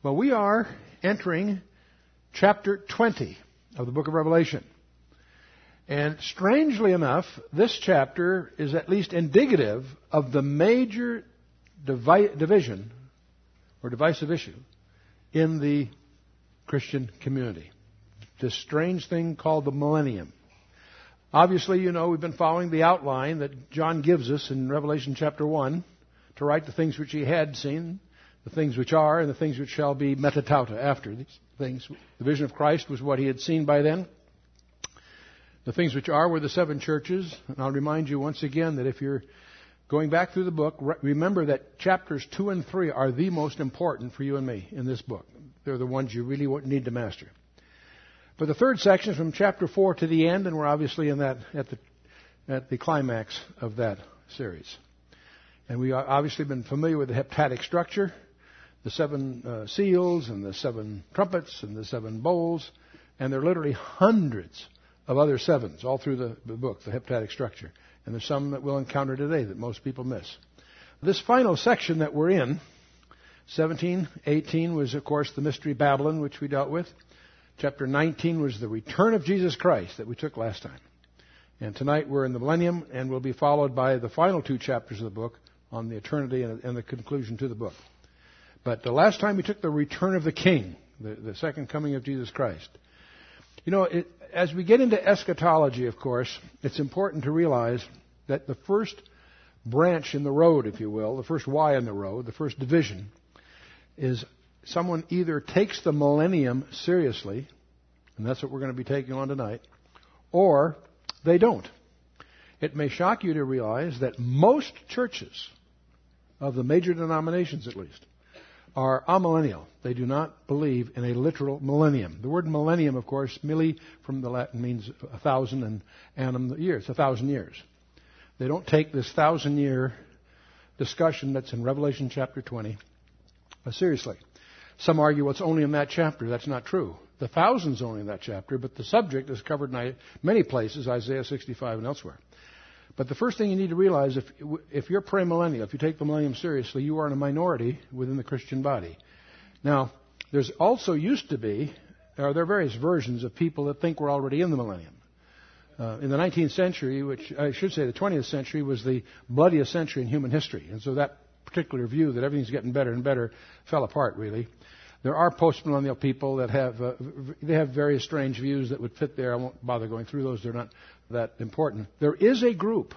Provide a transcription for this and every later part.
Well, we are entering chapter 20 of the book of Revelation. And strangely enough, this chapter is at least indicative of the major divi- division or divisive issue in the Christian community. This strange thing called the millennium. Obviously, you know, we've been following the outline that John gives us in Revelation chapter 1 to write the things which he had seen, the things which are, and the things which shall be metatauta after these things. The vision of Christ was what he had seen by then. The things which are were the seven churches. And I'll remind you once again that if you're going back through the book, remember that chapters 2 and 3 are the most important for you and me in this book. They're the ones you really need to master. But the third section is from chapter 4 to the end, and we're obviously in that, at the, at the climax of that series. And we obviously been familiar with the heptadic structure, the seven uh, seals and the seven trumpets and the seven bowls, and there are literally hundreds of other sevens all through the, the book, the heptadic structure. And there's some that we'll encounter today that most people miss. This final section that we're in, 17, 18 was of course the mystery Babylon, which we dealt with. Chapter 19 was the return of Jesus Christ that we took last time. And tonight we're in the millennium and we'll be followed by the final two chapters of the book, on the eternity and the conclusion to the book. But the last time we took the return of the King, the, the second coming of Jesus Christ. You know, it, as we get into eschatology, of course, it's important to realize that the first branch in the road, if you will, the first Y in the road, the first division, is someone either takes the millennium seriously, and that's what we're going to be taking on tonight, or they don't. It may shock you to realize that most churches of the major denominations at least, are amillennial. They do not believe in a literal millennium. The word millennium, of course, milli from the Latin means a thousand and annum years, a thousand years. They don't take this thousand year discussion that's in Revelation chapter 20 uh, seriously. Some argue well, it's only in that chapter. That's not true. The thousand's only in that chapter, but the subject is covered in many places, Isaiah 65 and elsewhere. But the first thing you need to realize, if, if you're premillennial, if you take the millennium seriously, you are in a minority within the Christian body. Now, there's also used to be, or there are various versions of people that think we're already in the millennium. Uh, in the 19th century, which I should say the 20th century, was the bloodiest century in human history. And so that particular view that everything's getting better and better fell apart, really. There are postmillennial people that have uh, they have various strange views that would fit there. I won't bother going through those; they're not that important. There is a group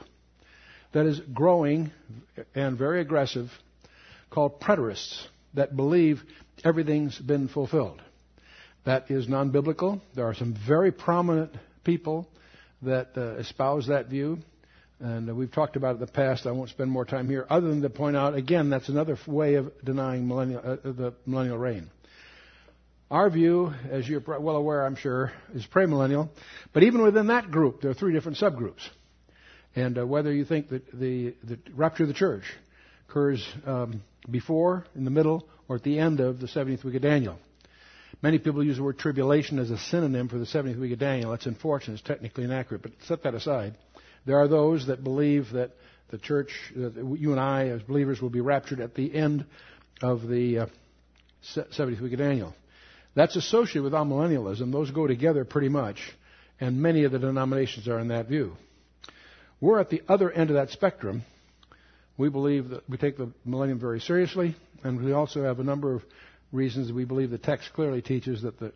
that is growing and very aggressive called preterists that believe everything's been fulfilled. That is non-biblical. There are some very prominent people that uh, espouse that view. And uh, we've talked about it in the past. I won't spend more time here, other than to point out again that's another way of denying millennial, uh, the millennial reign. Our view, as you're well aware, I'm sure, is premillennial. But even within that group, there are three different subgroups. And uh, whether you think that the, the rapture of the church occurs um, before, in the middle, or at the end of the 70th week of Daniel. Many people use the word tribulation as a synonym for the 70th week of Daniel. That's unfortunate. It's technically inaccurate, but set that aside. There are those that believe that the church, that you and I as believers will be raptured at the end of the uh, 70th week of Daniel. That's associated with amillennialism. Those go together pretty much, and many of the denominations are in that view. We're at the other end of that spectrum. We believe that we take the millennium very seriously, and we also have a number of reasons we believe the text clearly teaches that the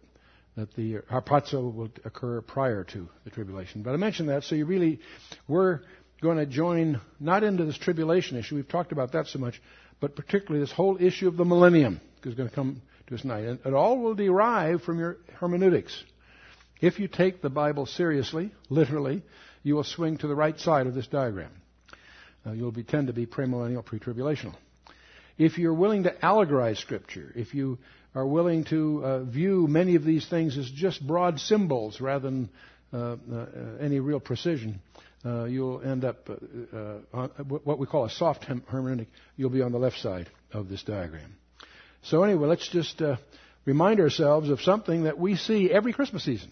that the harpazo will occur prior to the tribulation. But I mentioned that, so you really, we're going to join not into this tribulation issue, we've talked about that so much, but particularly this whole issue of the millennium is going to come to us tonight. And it all will derive from your hermeneutics. If you take the Bible seriously, literally, you will swing to the right side of this diagram. Uh, you'll be, tend to be premillennial, pre-tribulational. If you're willing to allegorize Scripture, if you are willing to uh, view many of these things as just broad symbols rather than uh, uh, any real precision, uh, you'll end up uh, uh, on what we call a soft hermeneutic. You'll be on the left side of this diagram. So anyway, let's just remind ourselves of something that we see every Christmas season.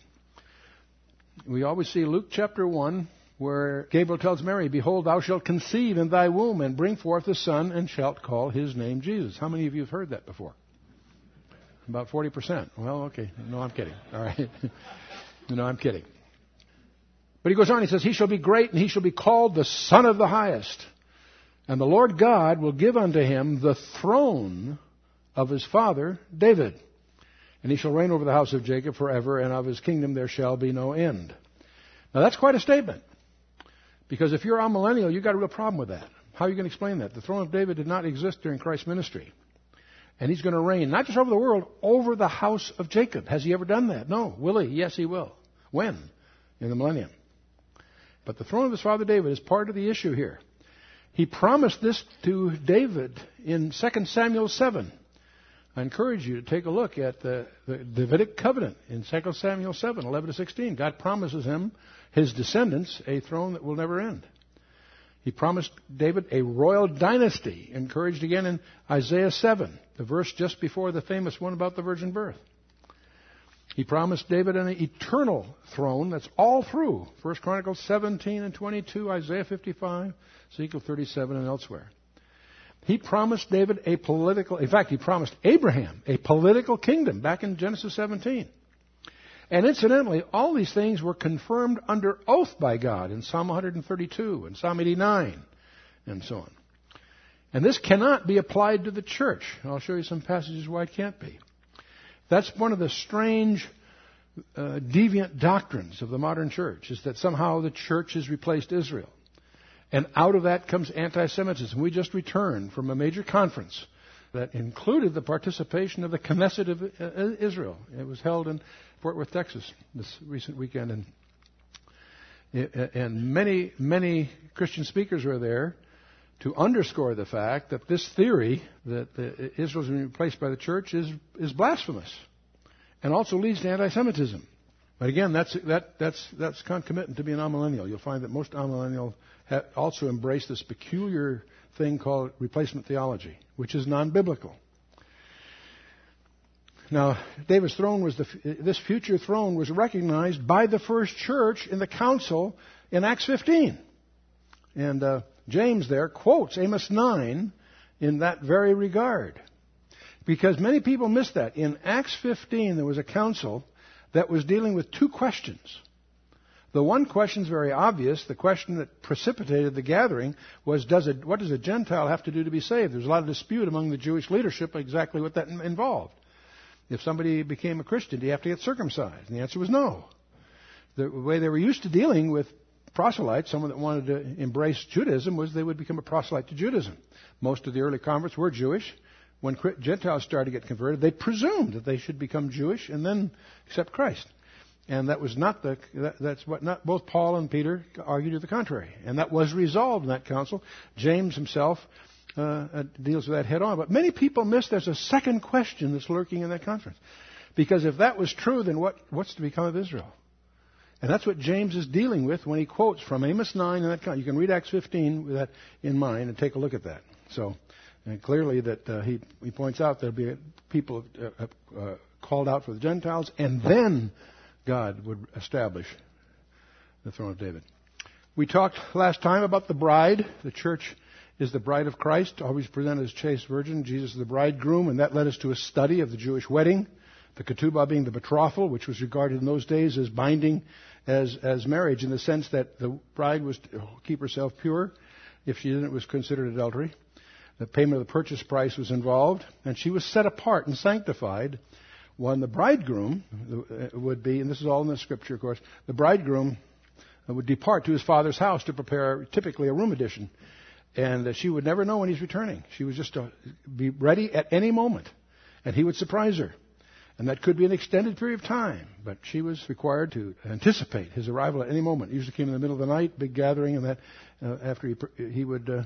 We always see Luke chapter 1, where Gabriel tells Mary, Behold, thou shalt conceive in thy womb and bring forth a son and shalt call his name Jesus. How many of you have heard that before? About 40%. Well, okay. No, I'm kidding. All right. no, I'm kidding. But he goes on, he says, He shall be great and he shall be called the Son of the Highest. And the Lord God will give unto him the throne of his father David. And he shall reign over the house of Jacob forever, and of his kingdom there shall be no end. Now that's quite a statement. Because if you're a millennial, you've got a real problem with that. How are you going to explain that? The throne of David did not exist during Christ's ministry. And he's going to reign, not just over the world, over the house of Jacob. Has he ever done that? No. Will he? Yes, he will. When? In the millennium. But the throne of his father David is part of the issue here. He promised this to David in 2 Samuel 7. I encourage you to take a look at the, the Davidic covenant in 2 Samuel 7, 11 to 16. God promises him, his descendants, a throne that will never end. He promised David a royal dynasty, encouraged again in Isaiah 7, the verse just before the famous one about the virgin birth. He promised David an eternal throne that's all through 1 Chronicles 17 and 22, Isaiah 55, Ezekiel 37, and elsewhere. He promised David a political, in fact, he promised Abraham a political kingdom back in Genesis 17. And incidentally, all these things were confirmed under oath by God in Psalm 132 and Psalm 89 and so on. And this cannot be applied to the church. I'll show you some passages why it can't be. That's one of the strange uh, deviant doctrines of the modern church, is that somehow the church has replaced Israel. And out of that comes anti Semitism. We just returned from a major conference that included the participation of the Knesset of uh, Israel. It was held in Fort Worth, Texas, this recent weekend. And, and many, many Christian speakers were there to underscore the fact that this theory that Israel is being replaced by the church is, is blasphemous and also leads to anti Semitism. But again, that's, that, that's, that's concomitant to being amillennial. You'll find that most amillennial also embraced this peculiar thing called replacement theology, which is non biblical. Now, David's throne was the, this future throne was recognized by the first church in the council in Acts 15. And uh, James there quotes Amos 9 in that very regard. Because many people miss that. In Acts 15, there was a council that was dealing with two questions. The one question is very obvious. The question that precipitated the gathering was, does it, what does a Gentile have to do to be saved? There's a lot of dispute among the Jewish leadership exactly what that involved. If somebody became a Christian, do you have to get circumcised? And the answer was no. The way they were used to dealing with proselytes, someone that wanted to embrace Judaism, was they would become a proselyte to Judaism. Most of the early converts were Jewish. When Gentiles started to get converted, they presumed that they should become Jewish and then accept Christ. And that was not the, that, that's what not, both Paul and Peter argued to the contrary. And that was resolved in that council. James himself uh, uh, deals with that head on. But many people miss there's a second question that's lurking in that conference. Because if that was true, then what, what's to become of Israel? And that's what James is dealing with when he quotes from Amos 9 and that. kind. You can read Acts 15 with that in mind and take a look at that. So, clearly that uh, he, he points out there'll be people uh, uh, called out for the Gentiles, and then God would establish the throne of David. We talked last time about the bride. The church is the bride of Christ, always presented as chaste virgin. Jesus is the bridegroom, and that led us to a study of the Jewish wedding. The ketubah being the betrothal, which was regarded in those days as binding as, as marriage in the sense that the bride was to keep herself pure. If she didn't, it was considered adultery. The payment of the purchase price was involved, and she was set apart and sanctified when the bridegroom would be, and this is all in the scripture, of course, the bridegroom would depart to his father's house to prepare typically a room addition. And she would never know when he's returning. She was just to be ready at any moment. And he would surprise her. And that could be an extended period of time, but she was required to anticipate his arrival at any moment. It usually came in the middle of the night, big gathering, and that uh, after he, he would uh,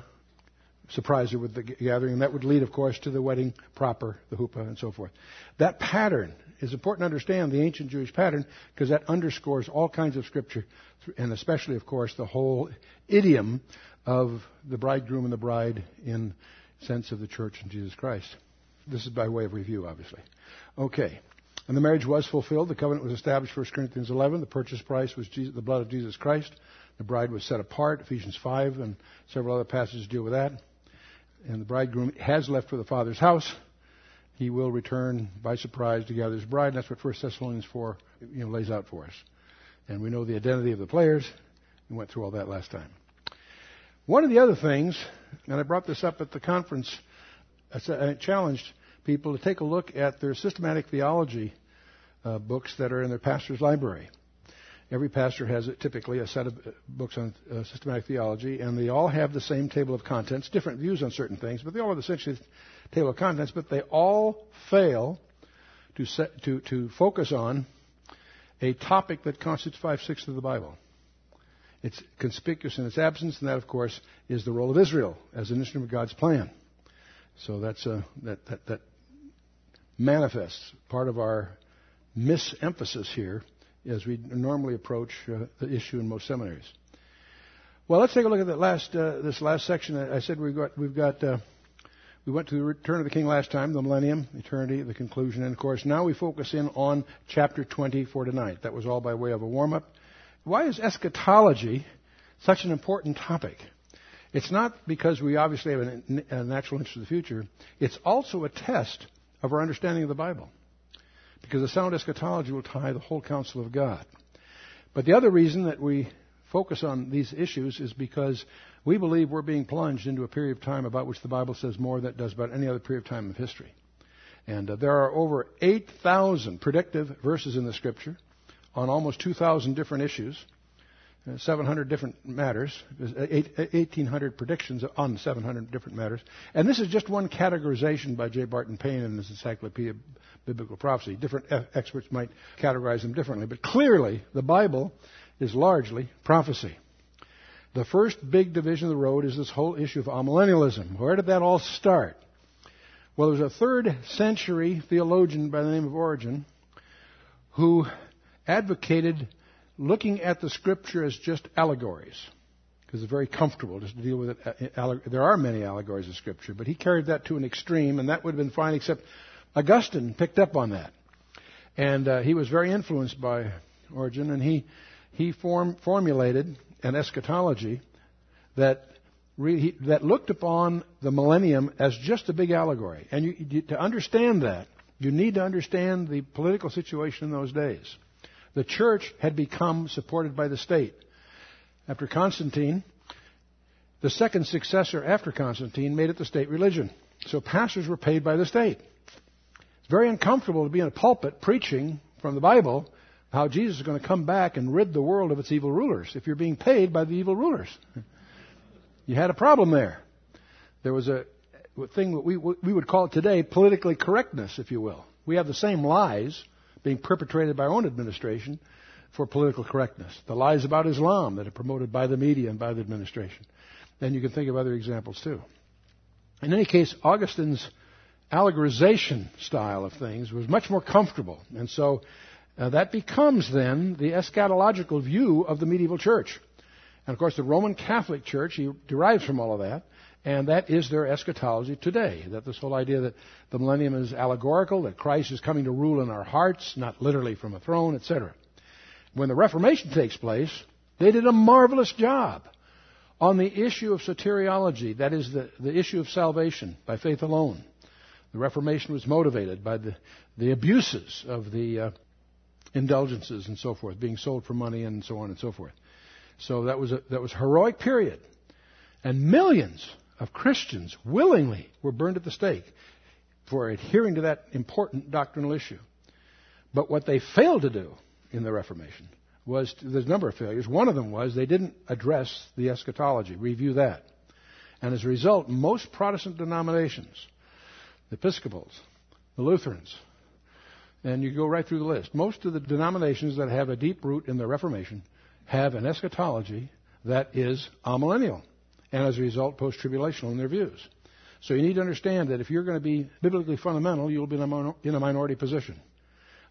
surprise her with the gathering, that would lead, of course, to the wedding proper, the huppah, and so forth. That pattern is important to understand, the ancient Jewish pattern, because that underscores all kinds of scripture, and especially, of course, the whole idiom of the bridegroom and the bride in sense of the church and Jesus Christ. This is by way of review, obviously. Okay. And the marriage was fulfilled. The covenant was established, 1 Corinthians 11. The purchase price was Jesus, the blood of Jesus Christ. The bride was set apart, Ephesians 5, and several other passages deal with that and the bridegroom has left for the father's house, he will return by surprise to gather his bride. And that's what 1 Thessalonians 4 you know, lays out for us. And we know the identity of the players. We went through all that last time. One of the other things, and I brought this up at the conference, I challenged people to take a look at their systematic theology uh, books that are in their pastor's library. Every pastor has typically a set of uh, books on uh, systematic theology, and they all have the same table of contents, different views on certain things, but they all have essentially the table of contents, but they all fail to, set, to, to focus on a topic that constitutes five sixths of the Bible. It's conspicuous in its absence, and that, of course, is the role of Israel as an instrument of God's plan. So that's a, that, that, that manifests part of our misemphasis here as we normally approach uh, the issue in most seminaries. Well, let's take a look at that last, uh, this last section. I said we've got, we've got uh, we went to the return of the king last time, the millennium, eternity, the conclusion, and of course now we focus in on chapter 20 for tonight. That was all by way of a warm up. Why is eschatology such an important topic? It's not because we obviously have a natural interest in the future. It's also a test of our understanding of the Bible. Because a sound eschatology will tie the whole counsel of God. But the other reason that we focus on these issues is because we believe we're being plunged into a period of time about which the Bible says more than it does about any other period of time of history. And uh, there are over 8,000 predictive verses in the Scripture on almost 2,000 different issues. Uh, 700 different matters, 1,800 predictions on 700 different matters. And this is just one categorization by J. Barton Payne in his Encyclopedia of Biblical Prophecy. Different experts might categorize them differently, but clearly the Bible is largely prophecy. The first big division of the road is this whole issue of amillennialism. Where did that all start? Well, there was a third century theologian by the name of Origen who advocated looking at the scripture as just allegories because it's very comfortable just to deal with it. Uh, there are many allegories in Scripture, but he carried that to an extreme, and that would have been fine, except Augustine picked up on that. And uh, he was very influenced by Origen, and he, he form, formulated an eschatology that, re, that looked upon the millennium as just a big allegory. And you, you, to understand that, you need to understand the political situation in those days. The church had become supported by the state. After Constantine, the second successor after Constantine made it the state religion. So pastors were paid by the state. It's very uncomfortable to be in a pulpit preaching from the Bible how Jesus is going to come back and rid the world of its evil rulers if you're being paid by the evil rulers. You had a problem there. There was a thing that we, we would call it today politically correctness, if you will. We have the same lies being perpetrated by our own administration for political correctness. The lies about Islam that are promoted by the media and by the administration. And you can think of other examples too. In any case, Augustine's allegorization style of things was much more comfortable. And so uh, that becomes then the eschatological view of the medieval church. And of course, the Roman Catholic Church derives from all of that. And that is their eschatology today. That this whole idea that the millennium is allegorical, that Christ is coming to rule in our hearts, not literally from a throne, etc. When the Reformation takes place, they did a marvelous job on the issue of soteriology, that is, the, the issue of salvation by faith alone. The Reformation was motivated by the, the abuses of the uh, indulgences and so forth, being sold for money and so on and so forth. So that was a, that was heroic period. And millions of Christians willingly were burned at the stake for adhering to that important doctrinal issue. But what they failed to do in the Reformation was to, there's a number of failures. One of them was they didn't address the eschatology, review that. And as a result, most Protestant denominations, the Episcopals, the Lutherans, and you go right through the list, most of the denominations that have a deep root in the Reformation have an eschatology that is amillennial and as a result, post tribulational in their views. So you need to understand that if you're going to be biblically fundamental, you'll be in a, in a minority position.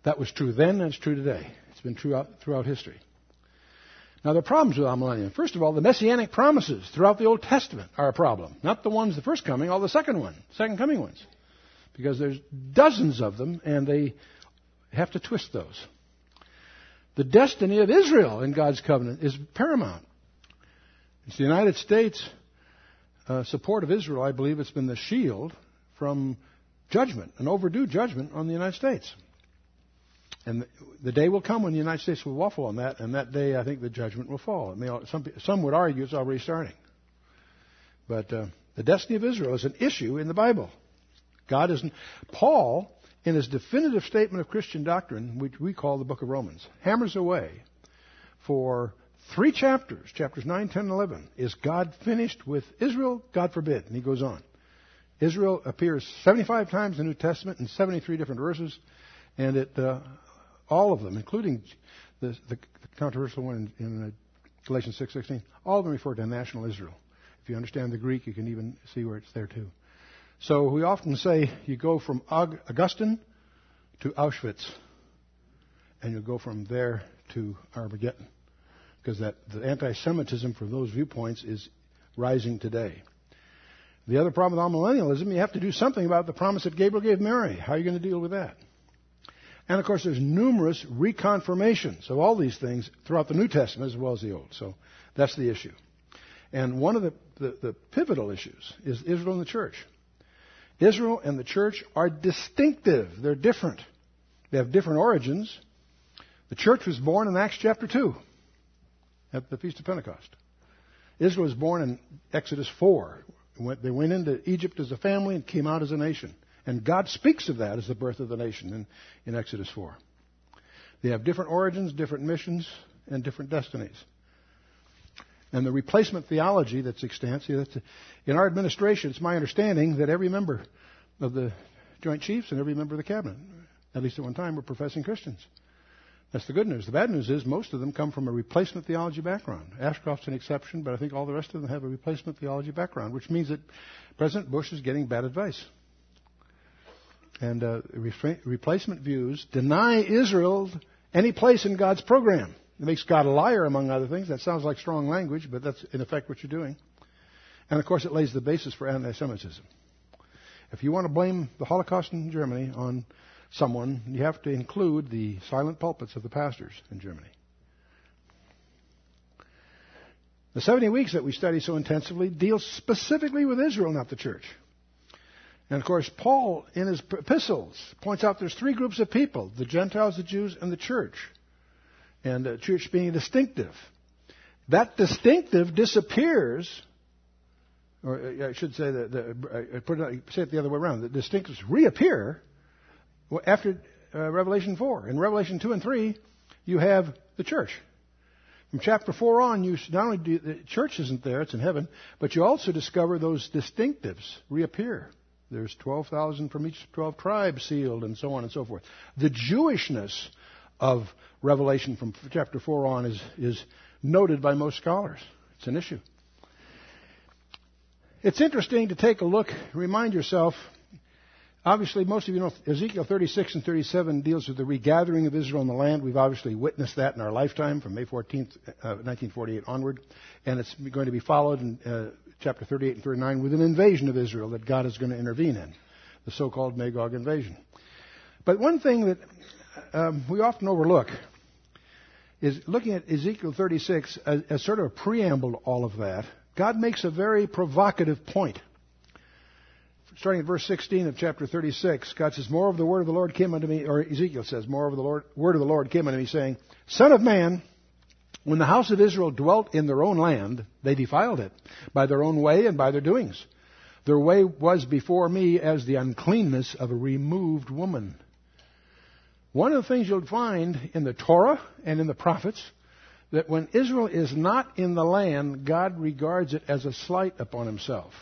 That was true then, and it's true today. It's been true out, throughout history. Now, there are problems with amillennium. First of all, the messianic promises throughout the Old Testament are a problem. Not the ones, the first coming, all the second one, second coming ones. Because there's dozens of them, and they have to twist those. The destiny of Israel in God's covenant is paramount. It's the United States uh, support of Israel, I believe it's been the shield from judgment, an overdue judgment on the United States. And the day will come when the United States will waffle on that, and that day I think the judgment will fall. I mean, some, some would argue it's already starting. But uh, the destiny of Israel is an issue in the Bible. God isn't. Paul, in his definitive statement of Christian doctrine, which we call the book of Romans, hammers away for three chapters, chapters 9, 10, and 11. Is God finished with Israel? God forbid. And he goes on. Israel appears 75 times in the New Testament in 73 different verses, and it, uh, all of them, including the, the, controversial one in, in uh, Galatians 6:16, all of them refer to national Israel. If you understand the Greek, you can even see where it's there too. So we often say you go from Augustine to Auschwitz, and you go from there to Armageddon, because that the anti-Semitism from those viewpoints is rising today. The other problem with millennialism, you have to do something about the promise that Gabriel gave Mary. How are you going to deal with that? And of course, there's numerous reconfirmations of all these things throughout the New Testament as well as the Old. So that's the issue. And one of the, the, the pivotal issues is Israel and the church. Israel and the church are distinctive. They're different. They have different origins. The church was born in Acts chapter 2 at the Feast of Pentecost. Israel was born in Exodus 4. They went into Egypt as a family and came out as a nation. And God speaks of that as the birth of the nation in, in Exodus 4. They have different origins, different missions, and different destinies. And the replacement theology that's extant, in our administration, it's my understanding that every member of the Joint Chiefs and every member of the cabinet, at least at one time, were professing Christians. That's the good news. The bad news is most of them come from a replacement theology background. Ashcroft's an exception, but I think all the rest of them have a replacement theology background, which means that President Bush is getting bad advice. And uh, replacement views deny Israel any place in God's program. It makes God a liar, among other things. That sounds like strong language, but that's in effect what you're doing. And of course, it lays the basis for anti Semitism. If you want to blame the Holocaust in Germany on someone, you have to include the silent pulpits of the pastors in Germany. The 70 weeks that we study so intensively deals specifically with Israel, not the church. And of course, Paul, in his epistles, points out there's three groups of people the Gentiles, the Jews, and the church. And the church being distinctive. That distinctive disappears, or uh, I should say that, the, uh, I put it, say it the other way around. The distinctives reappear after uh, Revelation 4. In Revelation 2 and 3, you have the church. From chapter 4 on, you not only do, the church isn't there, it's in heaven, but you also discover those distinctives reappear. There's 12,000 from each 12 tribes sealed, and so on and so forth. The Jewishness of Revelation from chapter 4 on is, is noted by most scholars. It's an issue. It's interesting to take a look, remind yourself. Obviously, most of you know Ezekiel 36 and 37 deals with the regathering of Israel in the land. We've obviously witnessed that in our lifetime from May 14th, uh, 1948 onward. And it's going to be followed in uh, chapter 38 and 39 with an invasion of Israel that God is going to intervene in, the so-called Magog invasion. But one thing that um, we often overlook is looking at Ezekiel 36 as, as sort of a preamble to all of that. God makes a very provocative point. Starting at verse 16 of chapter 36, God says, More of the word of the Lord came unto me, or Ezekiel says, More of the Lord, word of the Lord came unto me, saying, Son of man, when the house of Israel dwelt in their own land, they defiled it by their own way and by their doings. Their way was before me as the uncleanness of a removed woman. One of the things you'll find in the Torah and in the prophets that when Israel is not in the land, God regards it as a slight upon himself.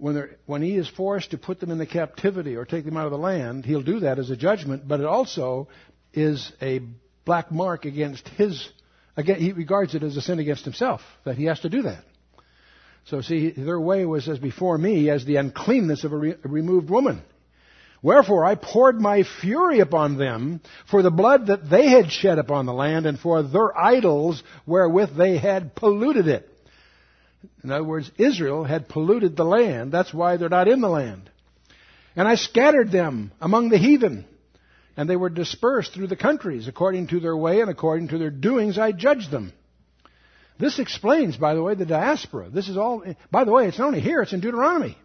When, when he is forced to put them into captivity or take them out of the land, he'll do that as a judgment, but it also is a black mark against his Again, he regards it as a sin against himself, that he has to do that. So see, their way was as before me, as the uncleanness of a, re- a removed woman. Wherefore I poured my fury upon them for the blood that they had shed upon the land and for their idols wherewith they had polluted it. In other words, Israel had polluted the land. That's why they're not in the land. And I scattered them among the heathen and they were dispersed through the countries according to their way and according to their doings I judged them. This explains, by the way, the diaspora. This is all, by the way, it's not only here, it's in Deuteronomy.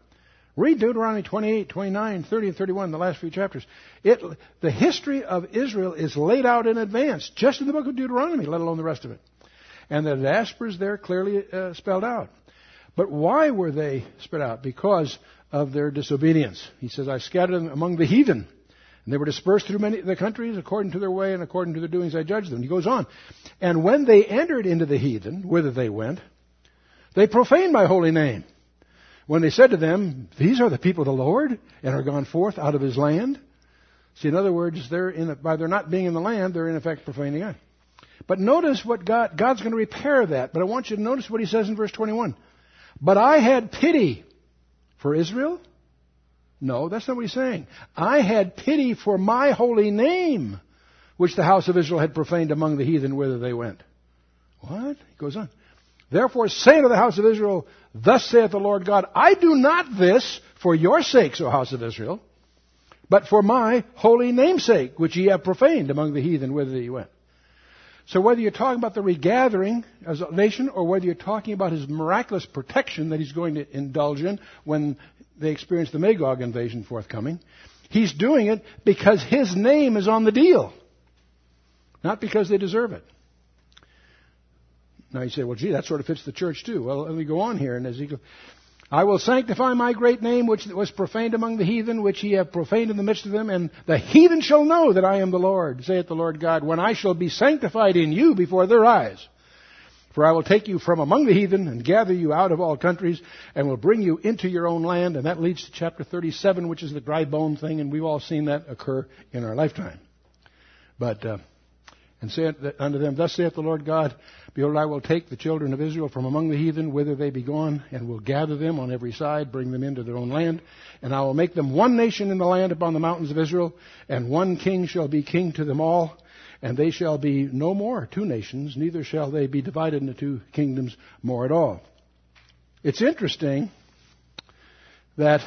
Read Deuteronomy 28, 29, 30, and 31, the last few chapters. It, the history of Israel is laid out in advance, just in the book of Deuteronomy, let alone the rest of it. And the diaspora there clearly uh, spelled out. But why were they spread out? Because of their disobedience. He says, I scattered them among the heathen. And they were dispersed through many the countries according to their way and according to their doings I judged them. He goes on. And when they entered into the heathen, whither they went, they profaned my holy name when they said to them, These are the people of the Lord, and are gone forth out of his land. See, in other words, they're in, by their not being in the land, they're in effect profaning God. But notice what God, God's going to repair that. But I want you to notice what he says in verse 21. But I had pity for Israel? No, that's not what he's saying. I had pity for my holy name, which the house of Israel had profaned among the heathen whither they went. What? He goes on. Therefore say to the house of Israel, Thus saith the Lord God, I do not this for your sakes, O house of Israel, but for my holy namesake, which ye have profaned among the heathen whither ye went. So whether you're talking about the regathering as a nation, or whether you're talking about his miraculous protection that he's going to indulge in when they experience the Magog invasion forthcoming, he's doing it because his name is on the deal, not because they deserve it. Now you say, well, gee, that sort of fits the church too. Well, let me go on here in Ezekiel. I will sanctify my great name, which was profaned among the heathen, which ye have profaned in the midst of them, and the heathen shall know that I am the Lord, saith the Lord God, when I shall be sanctified in you before their eyes. For I will take you from among the heathen and gather you out of all countries and will bring you into your own land. And that leads to chapter 37, which is the dry bone thing, and we've all seen that occur in our lifetime. But, uh, and say unto them, Thus saith the Lord God, Behold, I will take the children of Israel from among the heathen, whither they be gone, and will gather them on every side, bring them into their own land. And I will make them one nation in the land upon the mountains of Israel, and one king shall be king to them all. And they shall be no more two nations, neither shall they be divided into two kingdoms more at all. It's interesting that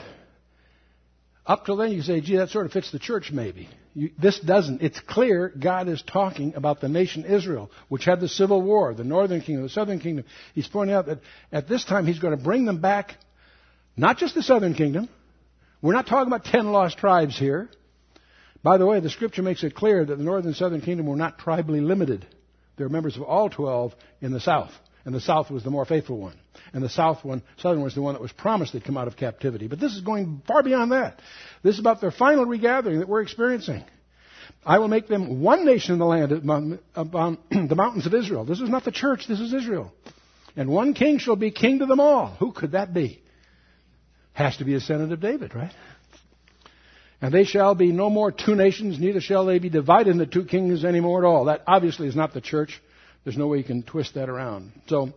up till then you say, gee, that sort of fits the church maybe. You, this doesn't. It's clear God is talking about the nation Israel, which had the civil war, the northern kingdom, the southern kingdom. He's pointing out that at this time he's going to bring them back, not just the southern kingdom. We're not talking about ten lost tribes here. By the way, the scripture makes it clear that the northern and southern kingdom were not tribally limited. They're members of all twelve in the south, and the south was the more faithful one. And the south one, southern was the one that was promised they'd come out of captivity. But this is going far beyond that. This is about their final regathering that we're experiencing. I will make them one nation in the land upon the mountains of Israel. This is not the church, this is Israel. And one king shall be king to them all. Who could that be? Has to be a descendant of David, right? And they shall be no more two nations, neither shall they be divided into two kingdoms anymore at all. That obviously is not the church. There's no way you can twist that around. So,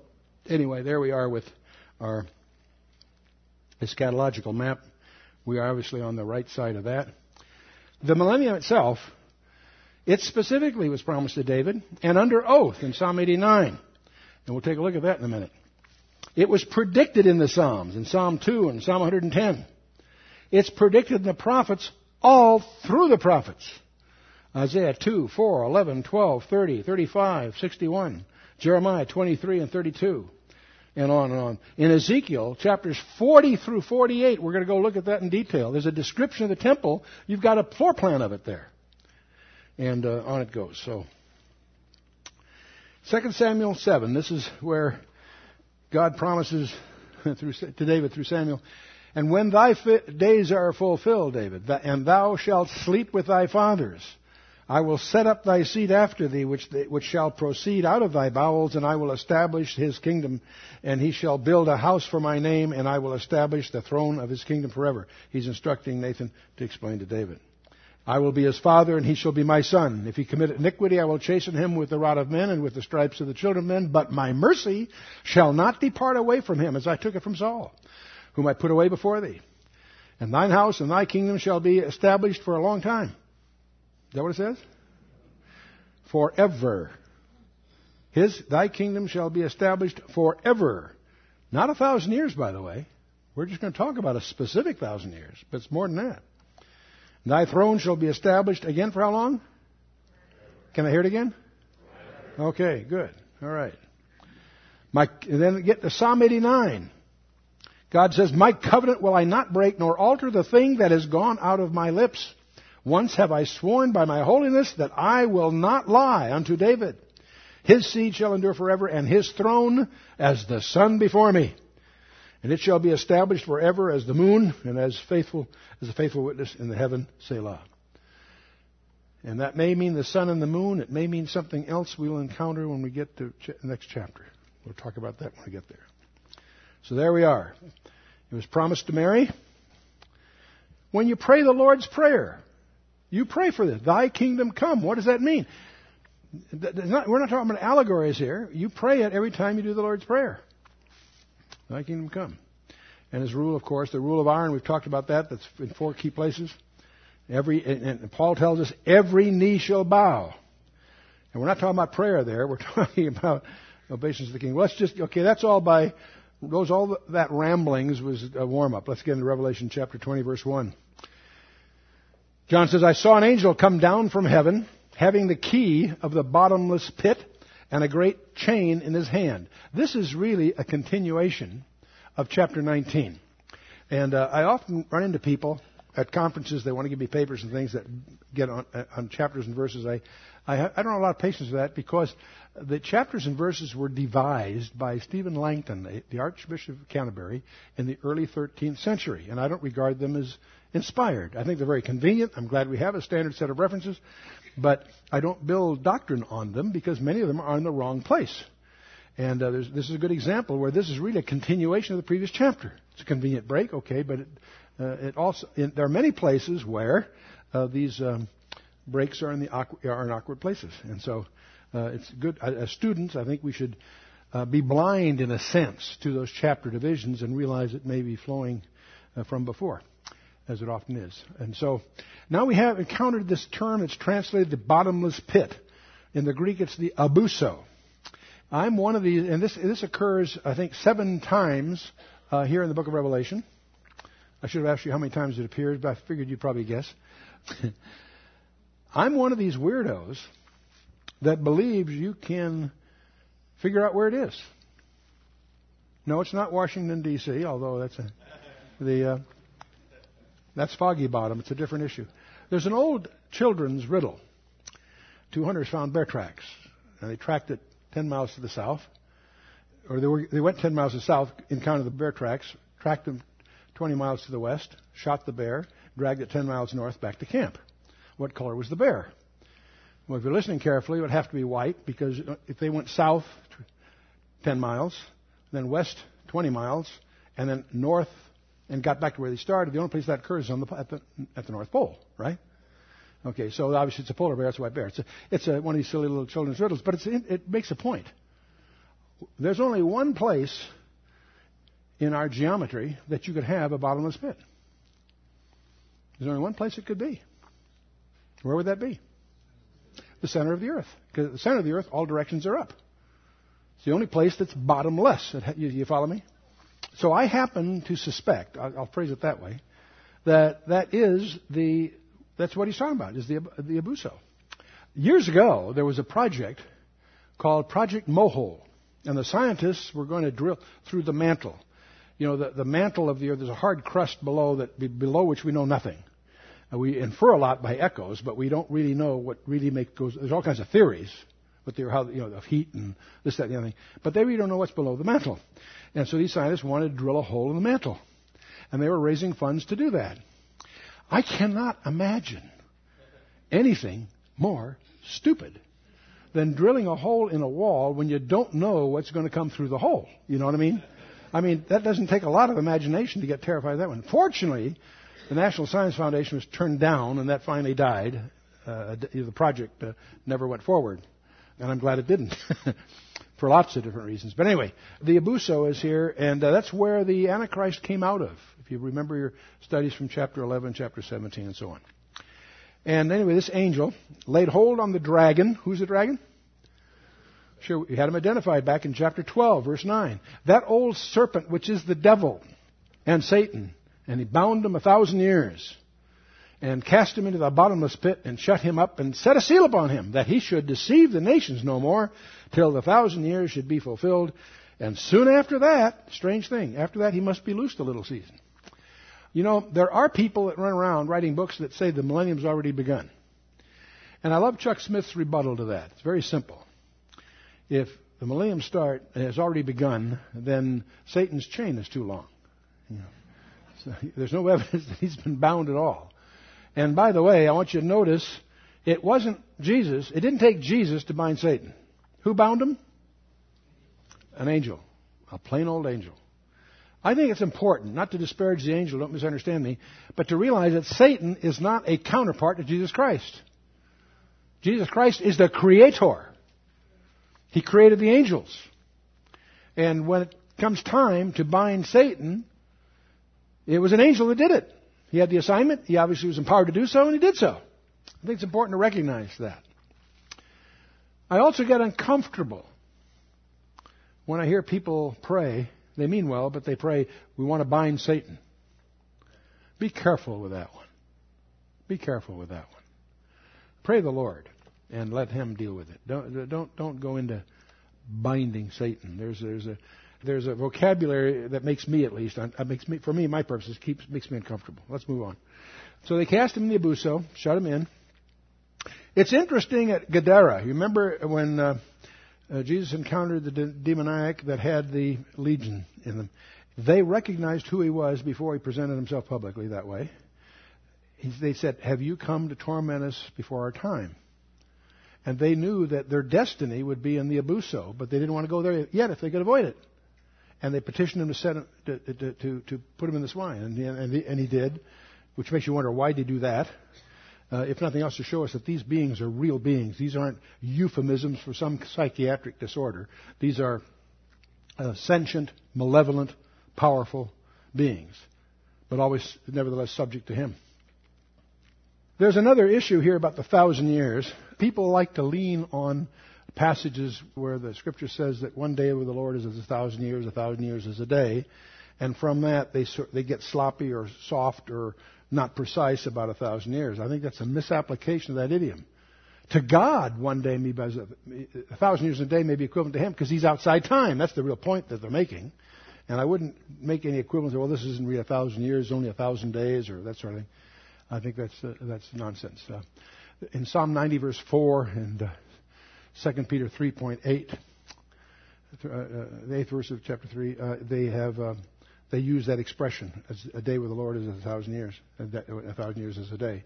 anyway, there we are with our eschatological map. We are obviously on the right side of that. The millennium itself, it specifically was promised to David and under oath in Psalm 89. And we'll take a look at that in a minute. It was predicted in the Psalms, in Psalm 2 and Psalm 110. It's predicted in the prophets all through the prophets. Isaiah 2, 4, 11, 12, 30, 35, 61, Jeremiah 23 and 32, and on and on. In Ezekiel, chapters 40 through 48, we're going to go look at that in detail. There's a description of the temple. You've got a floor plan of it there. And uh, on it goes. So, 2 Samuel 7, this is where God promises through, to David through Samuel, and when thy days are fulfilled, David, and thou shalt sleep with thy fathers, I will set up thy seed after thee, which, which shall proceed out of thy bowels, and I will establish his kingdom, and he shall build a house for my name, and I will establish the throne of his kingdom forever. He's instructing Nathan to explain to David. I will be his father, and he shall be my son. If he commit iniquity, I will chasten him with the rod of men and with the stripes of the children of men. But my mercy shall not depart away from him, as I took it from Saul whom I put away before thee. And thine house and thy kingdom shall be established for a long time. Is that what it says? Forever. His, thy kingdom shall be established forever. Not a thousand years, by the way. We're just going to talk about a specific thousand years, but it's more than that. Thy throne shall be established again for how long? Can I hear it again? Okay, good. All right. My, then get to Psalm 89 God says, My covenant will I not break, nor alter the thing that has gone out of my lips. Once have I sworn by my holiness that I will not lie unto David. His seed shall endure forever, and his throne as the sun before me. And it shall be established forever as the moon, and as faithful as a faithful witness in the heaven, Selah. And that may mean the sun and the moon. It may mean something else we'll encounter when we get to the next chapter. We'll talk about that when we get there. So there we are. It was promised to Mary. When you pray the Lord's Prayer, you pray for this. Thy kingdom come. What does that mean? Not, we're not talking about allegories here. You pray it every time you do the Lord's Prayer. Thy kingdom come. And his rule, of course, the rule of iron, we've talked about that. That's in four key places. Every, and Paul tells us, every knee shall bow. And we're not talking about prayer there. We're talking about obeisance to the king. Well, let's just, okay, that's all by those all that ramblings was a warm up. Let's get into Revelation chapter 20, verse 1. John says, I saw an angel come down from heaven, having the key of the bottomless pit and a great chain in his hand. This is really a continuation of chapter 19. And uh, I often run into people at conferences, they want to give me papers and things that get on, uh, on chapters and verses. I, I, I don't have a lot of patience for that because the chapters and verses were devised by Stephen Langton, the Archbishop of Canterbury, in the early 13th century, and I don't regard them as inspired. I think they're very convenient. I'm glad we have a standard set of references, but I don't build doctrine on them because many of them are in the wrong place. And uh, this is a good example where this is really a continuation of the previous chapter. It's a convenient break, okay, but it, uh, it also in, there are many places where uh, these um, breaks are in the awkward, are in awkward places, and so uh, it's good. As students, I think we should uh, be blind in a sense to those chapter divisions and realize it may be flowing uh, from before, as it often is. And so now we have encountered this term. It's translated the bottomless pit. In the Greek, it's the abussos. I'm one of these, and this this occurs, I think, seven times uh, here in the Book of Revelation. I should have asked you how many times it appears, but I figured you'd probably guess. I'm one of these weirdos that believes you can figure out where it is. No, it's not Washington D.C., although that's a, the uh, that's Foggy Bottom. It's a different issue. There's an old children's riddle. Two hunters found bear tracks, and they tracked it 10 miles to the south, or they, were, they went 10 miles to the south, encountered the bear tracks, tracked them 20 miles to the west, shot the bear, dragged it 10 miles north back to camp. What color was the bear? Well, if you're listening carefully, it would have to be white because if they went south 10 miles, then west 20 miles, and then north and got back to where they started, the only place that occurs is on the, at, the, at the North Pole, right? Okay, so obviously it's a polar bear, it's a white bear. It's, a, it's a, one of these silly little children's riddles, but it makes a point. There's only one place in our geometry that you could have a bottomless pit. There's only one place it could be. Where would that be? the center of the earth. Because at the center of the earth, all directions are up. It's the only place that's bottomless. You, you follow me? So I happen to suspect, I'll, phrase it that way, that that is the, that's what he's talking about, is the, the Abussos. Years ago, there was a project called Project Mohole, and the scientists were going to drill through the mantle. You know, the, the mantle of the earth, there's a hard crust below that, below which we know nothing we infer a lot by echoes, but we don't really know what really makes goes. There's all kinds of theories, but they're how you know of heat and this, that, and the other thing. But they really don't know what's below the mantle. And so these scientists wanted to drill a hole in the mantle, and they were raising funds to do that. I cannot imagine anything more stupid than drilling a hole in a wall when you don't know what's going to come through the hole. You know what I mean? I mean, that doesn't take a lot of imagination to get terrified of that one. Fortunately, the National Science Foundation was turned down, and that finally died. Uh, the project uh, never went forward, and I'm glad it didn't, for lots of different reasons. But anyway, the Abussos is here, and uh, that's where the Antichrist came out of. If you remember your studies from chapter 11, chapter 17, and so on. And anyway, this angel laid hold on the dragon. Who's the dragon? Sure, we had him identified back in chapter 12, verse 9. That old serpent, which is the devil and Satan, and he bound him a thousand years and cast him into the bottomless pit and shut him up and set a seal upon him that he should deceive the nations no more till the thousand years should be fulfilled And soon after that, strange thing, after that he must be loosed a little season. You know, there are people that run around writing books that say the millennium's already begun. And I love Chuck Smith's rebuttal to that. It's very simple. If the millennium start has already begun, then Satan's chain is too long. You know, so there's no evidence that he's been bound at all. And by the way, I want you to notice it wasn't Jesus. It didn't take Jesus to bind Satan. Who bound him? An angel. A plain old angel. I think it's important, not to disparage the angel, don't misunderstand me, but to realize that Satan is not a counterpart to Jesus Christ. Jesus Christ is the creator. He created the angels. And when it comes time to bind Satan, it was an angel that did it. He had the assignment. He obviously was empowered to do so, and he did so. I think it's important to recognize that. I also get uncomfortable when I hear people pray. They mean well, but they pray, we want to bind Satan. Be careful with that one. Be careful with that one. Pray the Lord and let Him deal with it. Don't don't don't go into binding Satan. There's there's a there's a vocabulary that makes me at least uh, makes me for me my purposes keeps makes me uncomfortable. Let's move on. So they cast him in the abussos, shut him in. It's interesting at Gadara. You remember when uh, uh, Jesus encountered the de- demoniac that had the legion in them? They recognized who he was before he presented himself publicly that way. He, they said, "Have you come to torment us before our time?" And they knew that their destiny would be in the abussos, but they didn't want to go there yet if they could avoid it. And they petitioned him to, set him, to, to, to, to put him in the swine, and, and, and he did, which makes you wonder why did he do that? uh, if nothing else, to show us that these beings are real beings. These aren't euphemisms for some psychiatric disorder. These are uh, sentient, malevolent, powerful beings, but always, nevertheless, subject to Him. There's another issue here about the thousand years. People like to lean on passages where the Scripture says that one day with the Lord is as a thousand years, a thousand years is a day, and from that they they get sloppy or soft or not precise about a thousand years. I think that's a misapplication of that idiom. To God, one day may be a thousand years a day may be equivalent to Him because He's outside time. That's the real point that they're making. And I wouldn't make any equivalence. Well, this isn't really a thousand years, only a thousand days, or that sort of thing. I think that's uh, that's nonsense. Uh, in Psalm 90, verse 4, and uh, 2 Peter 3.8, uh, uh, the eighth verse of chapter 3, uh, they have they use that expression. as A day with the Lord is a thousand years. A thousand years is a day.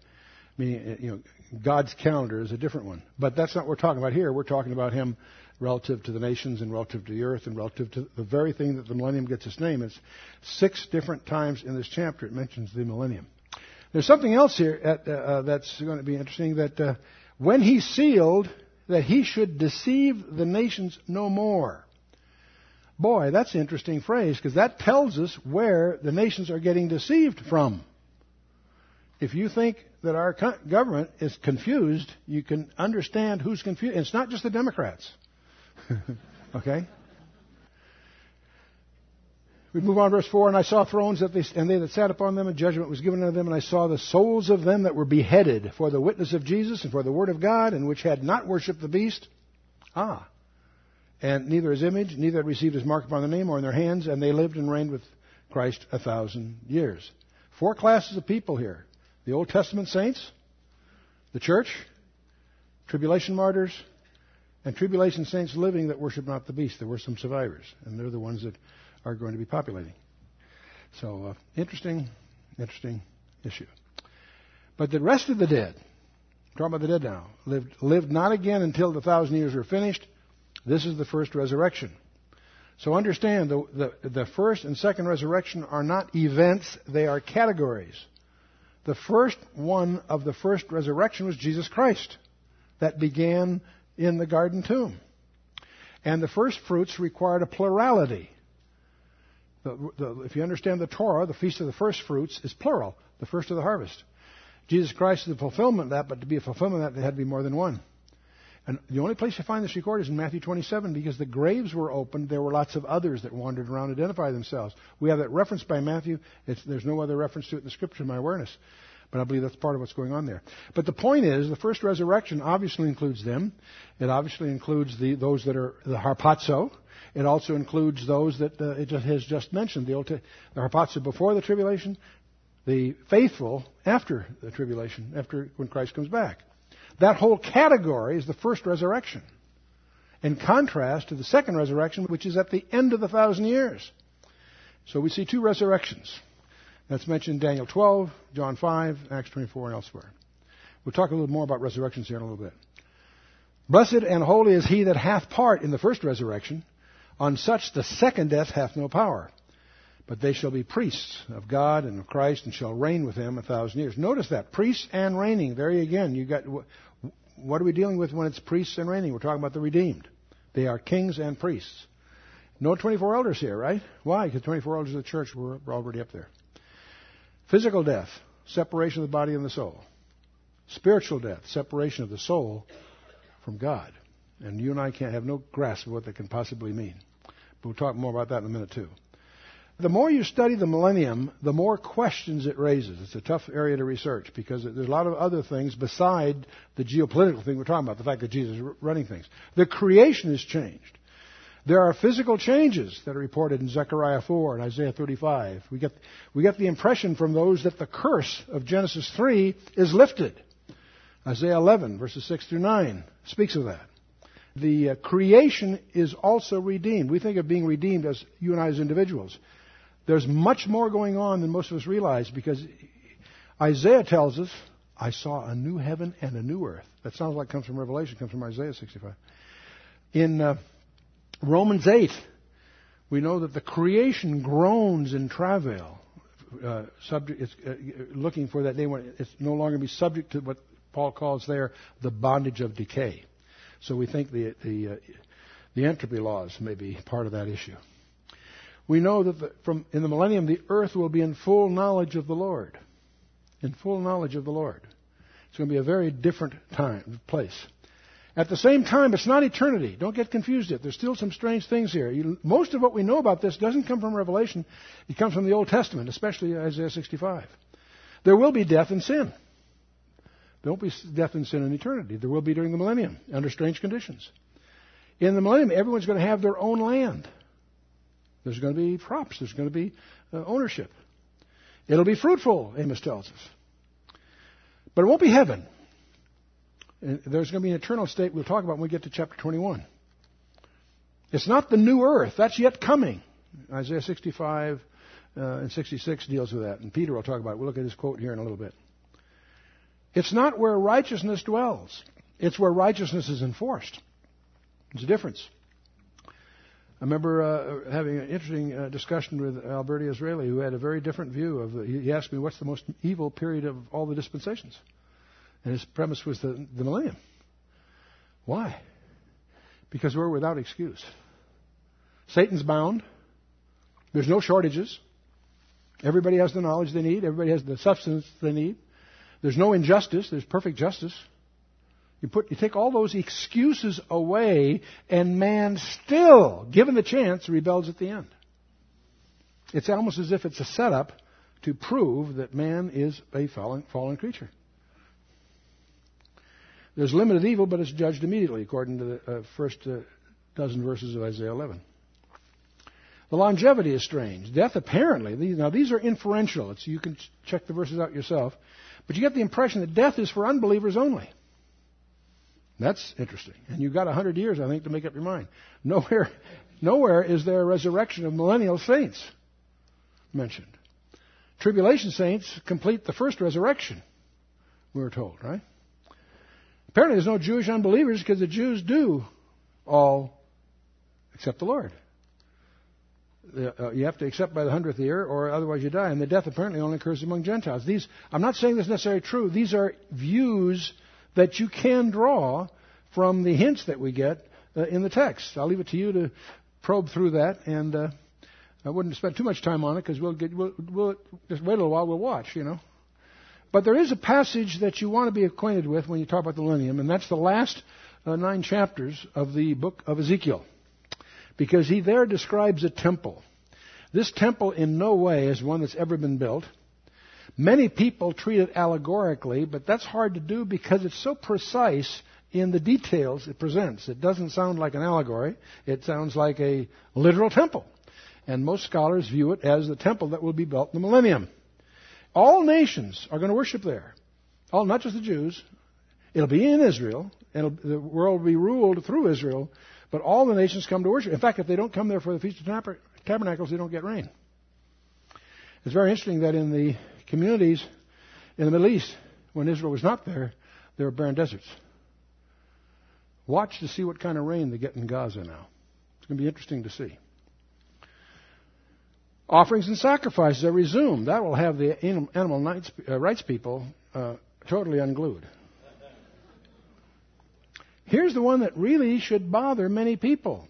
Meaning, uh, you know, God's calendar is a different one. But that's not what we're talking about here. We're talking about Him relative to the nations and relative to the earth and relative to the very thing that the millennium gets its name. It's six different times in this chapter it mentions the millennium. There's something else here at, uh, uh, that's going to be interesting that uh, when He sealed, that He should deceive the nations no more. Boy, that's an interesting phrase because that tells us where the nations are getting deceived from. If you think that our government is confused, you can understand who's confused. It's not just the Democrats. okay? We move on, verse 4. And I saw thrones, that they, and they that sat upon them, and judgment was given unto them. And I saw the souls of them that were beheaded for the witness of Jesus and for the word of God, and which had not worshipped the beast. Ah, and neither his image, neither had received his mark upon their name or in their hands, and they lived and reigned with Christ a thousand years. Four classes of people here the Old Testament saints, the church, tribulation martyrs, and tribulation saints living that worship not the beast. There were some survivors, and they're the ones that are going to be populating. So, uh, interesting, interesting issue. But the rest of the dead, talking about the dead now, lived, lived not again until the thousand years were finished this is the first resurrection. So understand the, the, the, first and second resurrection are not events, they are categories. The first one of the first resurrection was Jesus Christ. That began in the garden tomb. And the first fruits required a plurality. The, the, if you understand the Torah, the feast of the first fruits is plural, the first of the harvest. Jesus Christ is the fulfillment of that, but to be a fulfillment of that, there had to be more than one. And the only place you find this recorded is in Matthew 27 because the graves were opened. There were lots of others that wandered around and themselves. We have that reference by Matthew. It's, there's no other reference to it in the scripture, in my awareness. But I believe that's part of what's going on there. But the point is, the first resurrection obviously includes them. It obviously includes the, those that are the harpazo. It also includes those that uh, it has just mentioned. The, old the harpazo before the tribulation, the faithful after the tribulation, after when Christ comes back. That whole category is the first resurrection. In contrast to the second resurrection, which is at the end of the thousand years. So we see two resurrections. That's mentioned in Daniel 12, John 5, Acts 24, and elsewhere. We'll talk a little more about resurrections here in a little bit. Blessed and holy is he that hath part in the first resurrection. On such the second death hath no power. But they shall be priests of God and of Christ and shall reign with him a thousand years. Notice that. Priests and reigning. There again, you got, what are we dealing with when it's priests and reigning? We're talking about the redeemed. They are kings and priests. No 24 elders here, right? Why? Because 24 elders of the church were already up there. Physical death, separation of the body and the soul. Spiritual death, separation of the soul from God. And you and I can't have no grasp of what that can possibly mean. But we'll talk more about that in a minute, too. The more you study the millennium, the more questions it raises. It's a tough area to research because there's a lot of other things beside the geopolitical thing we're talking about, the fact that Jesus is running things. The creation has changed. There are physical changes that are reported in Zechariah 4 and Isaiah 35. We get, we get the impression from those that the curse of Genesis 3 is lifted. Isaiah 11, verses 6 through 9, speaks of that. The uh, creation is also redeemed. We think of being redeemed as you and I as individuals. There's much more going on than most of us realize because Isaiah tells us, I saw a new heaven and a new earth. That sounds like it comes from Revelation, comes from Isaiah 65. In uh, Romans 8, we know that the creation groans in travail, uh, subject, it's, uh, looking for that day when it's no longer be subject to what Paul calls there the bondage of decay. So we think the, the, uh, the entropy laws may be part of that issue. We know that the, from, in the millennium the earth will be in full knowledge of the Lord. In full knowledge of the Lord. It's going to be a very different time, place. At the same time, it's not eternity. Don't get confused yet. There's still some strange things here. You, most of what we know about this doesn't come from Revelation. It comes from the Old Testament, especially Isaiah 65. There will be death and sin. There won't be death and sin in eternity. There will be during the millennium, under strange conditions. In the millennium, everyone's going to have their own land. There's going to be crops. There's going to be uh, ownership. It'll be fruitful, Amos tells us. But it won't be heaven. And there's going to be an eternal state we'll talk about when we get to chapter 21. It's not the new earth. That's yet coming. Isaiah 65 uh, and 66 deals with that. And Peter will talk about it. We'll look at his quote here in a little bit. It's not where righteousness dwells. It's where righteousness is enforced. There's a difference. I remember uh, having an interesting uh, discussion with Alberti Israeli, who had a very different view of. The, he asked me, "What's the most evil period of all the dispensations?" And his premise was the, the millennium. Why? Because we're without excuse. Satan's bound. There's no shortages. Everybody has the knowledge they need. Everybody has the substance they need. There's no injustice. There's perfect justice. You put, you take all those excuses away, and man still, given the chance, rebels at the end. It's almost as if it's a setup to prove that man is a fallen, fallen creature. There's limited evil, but it's judged immediately, according to the uh, first uh, dozen verses of Isaiah 11. The longevity is strange. Death, apparently, these, now these are inferential. It's, you can check the verses out yourself. But you get the impression that death is for unbelievers only. That's interesting. And you've got a hundred years, I think, to make up your mind. Nowhere, nowhere is there a resurrection of millennial saints mentioned. Tribulation saints complete the first resurrection, we were told, right? Apparently, there's no Jewish unbelievers because the Jews do all accept the Lord. Uh, you have to accept by the hundredth year, or otherwise you die. And the death apparently only occurs among Gentiles. These, I'm not saying this is necessarily true. These are views that you can draw from the hints that we get uh, in the text. I'll leave it to you to probe through that, and uh, I wouldn't spend too much time on it because we'll get we'll, we'll just wait a little while. We'll watch, you know. But there is a passage that you want to be acquainted with when you talk about the millennium, and that's the last uh, nine chapters of the book of Ezekiel. Because he there describes a temple. This temple in no way is one that's ever been built, Many people treat it allegorically, but that's hard to do because it's so precise in the details it presents. It doesn't sound like an allegory, it sounds like a literal temple. And most scholars view it as the temple that will be built in the millennium. All nations are going to worship there. All, not just the Jews. It'll be in Israel, and the world will be ruled through Israel, but all the nations come to worship. In fact, if they don't come there for the Feast of Tabernacles, they don't get rain. It's very interesting that in the communities in the Middle East, when Israel was not there, there were barren deserts. Watch to see what kind of rain they get in Gaza now. It's going to be interesting to see. Offerings and sacrifices are resumed. That will have the animal uh, rights people uh, totally unglued. Here's the one that really should bother many people.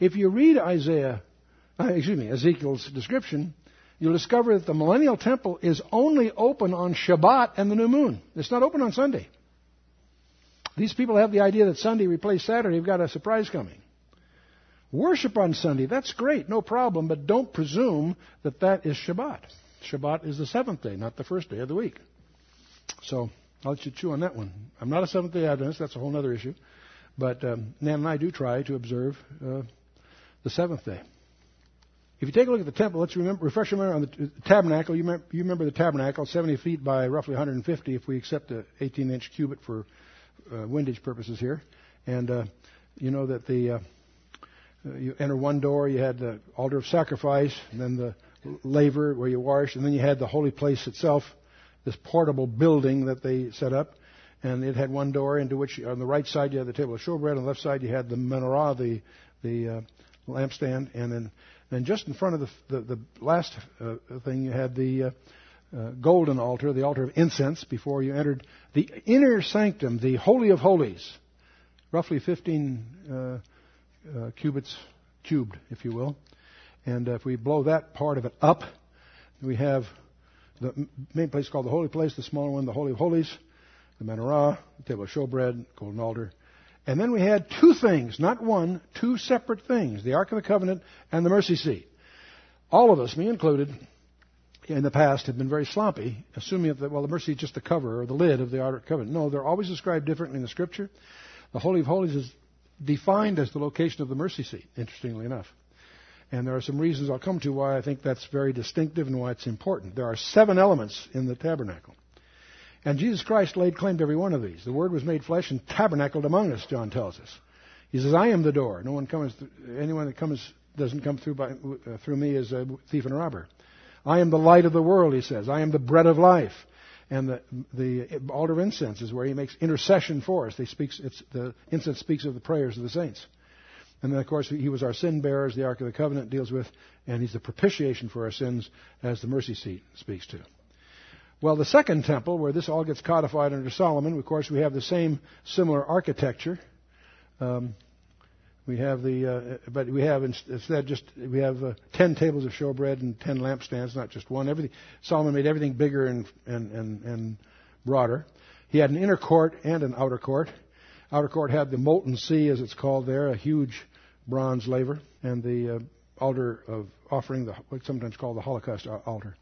If you read Isaiah, excuse me, Ezekiel's description, you'll discover that the millennial temple is only open on Shabbat and the new moon. It's not open on Sunday. These people have the idea that Sunday replaced Saturday. You've got a surprise coming. Worship on Sunday, that's great, no problem, but don't presume that that is Shabbat. Shabbat is the seventh day, not the first day of the week. So I'll let you chew on that one. I'm not a Seventh day Adventist, that's a whole other issue. But um, Nan and I do try to observe uh, the seventh day. If you take a look at the temple, let's remember, refresh your memory on the tabernacle. You remember, you remember the tabernacle, 70 feet by roughly 150 if we accept the 18 inch cubit for uh, windage purposes here. And uh, you know that the uh, you enter one door, you had the altar of sacrifice, and then the laver where you wash, and then you had the holy place itself, this portable building that they set up. And it had one door into which, on the right side, you had the table of showbread, on the left side, you had the menorah, the the uh, lampstand, and then then just in front of the the, the last uh, thing, you had the uh, uh, golden altar, the altar of incense, before you entered the inner sanctum, the Holy of Holies, roughly 15 uh, uh, cubits cubed, if you will. And if we blow that part of it up, we have the main place called the Holy Place, the smaller one, the Holy of Holies, the menorah, the table of showbread, golden altar. And then we had two things, not one, two separate things, the Ark of the Covenant and the mercy seat. All of us, me included, in the past have been very sloppy, assuming that, well, the mercy is just the cover or the lid of the Ark of the Covenant. No, they're always described differently in the Scripture. The Holy of Holies is defined as the location of the mercy seat, interestingly enough. And there are some reasons I'll come to why I think that's very distinctive and why it's important. There are seven elements in the tabernacle. And Jesus Christ laid claim to every one of these. The Word was made flesh and tabernacled among us, John tells us. He says, I am the door. No one comes, anyone that comes, doesn't come through, by, uh, through me is a thief and a robber. I am the light of the world, he says. I am the bread of life. And the, the altar of incense is where he makes intercession for us. He speaks, the incense speaks of the prayers of the saints. And then, of course, he was our sin bearer, as the Ark of the Covenant deals with, and he's the propitiation for our sins, as the mercy seat speaks to. Well, the second temple, where this all gets codified under Solomon, of course, we have the same similar architecture. Um, we have the, uh, but we have instead just we have uh, ten tables of showbread and ten lampstands, not just one. Everything Solomon made everything bigger and and and, and broader. He had an inner court and an outer court. Outer court had the molten sea, as it's called there, a huge bronze laver, and the uh, altar of offering, the what's sometimes called the Holocaust altar.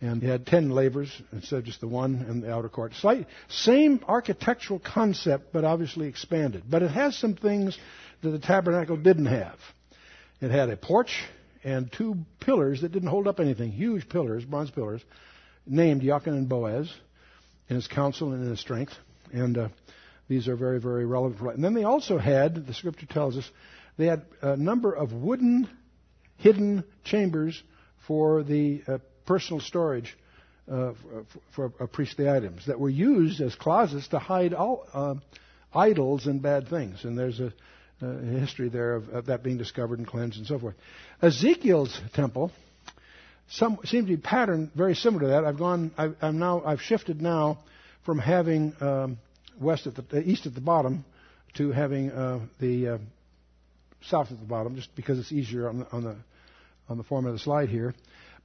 And he had ten lavers instead of just the one in the outer court. Slight, same architectural concept, but obviously expanded. But it has some things that the tabernacle didn't have. It had a porch and two pillars that didn't hold up anything, huge pillars, bronze pillars, named Jachin and Boaz in his counsel and in his strength. And uh, these are very, very relevant. And then they also had, the scripture tells us, they had a number of wooden hidden chambers for the uh, personal storage uh, for, for uh, priestly items that were used as closets to hide all uh, idols and bad things. And there's a uh, history there of, of, that being discovered and cleansed and so forth. Ezekiel's temple some, seemed to be patterned very similar to that. I've gone, I, am now, I've shifted now from having um, west at the uh, east at the bottom to having uh, the uh, south at the bottom, just because it's easier on the on the, on the form of the slide here.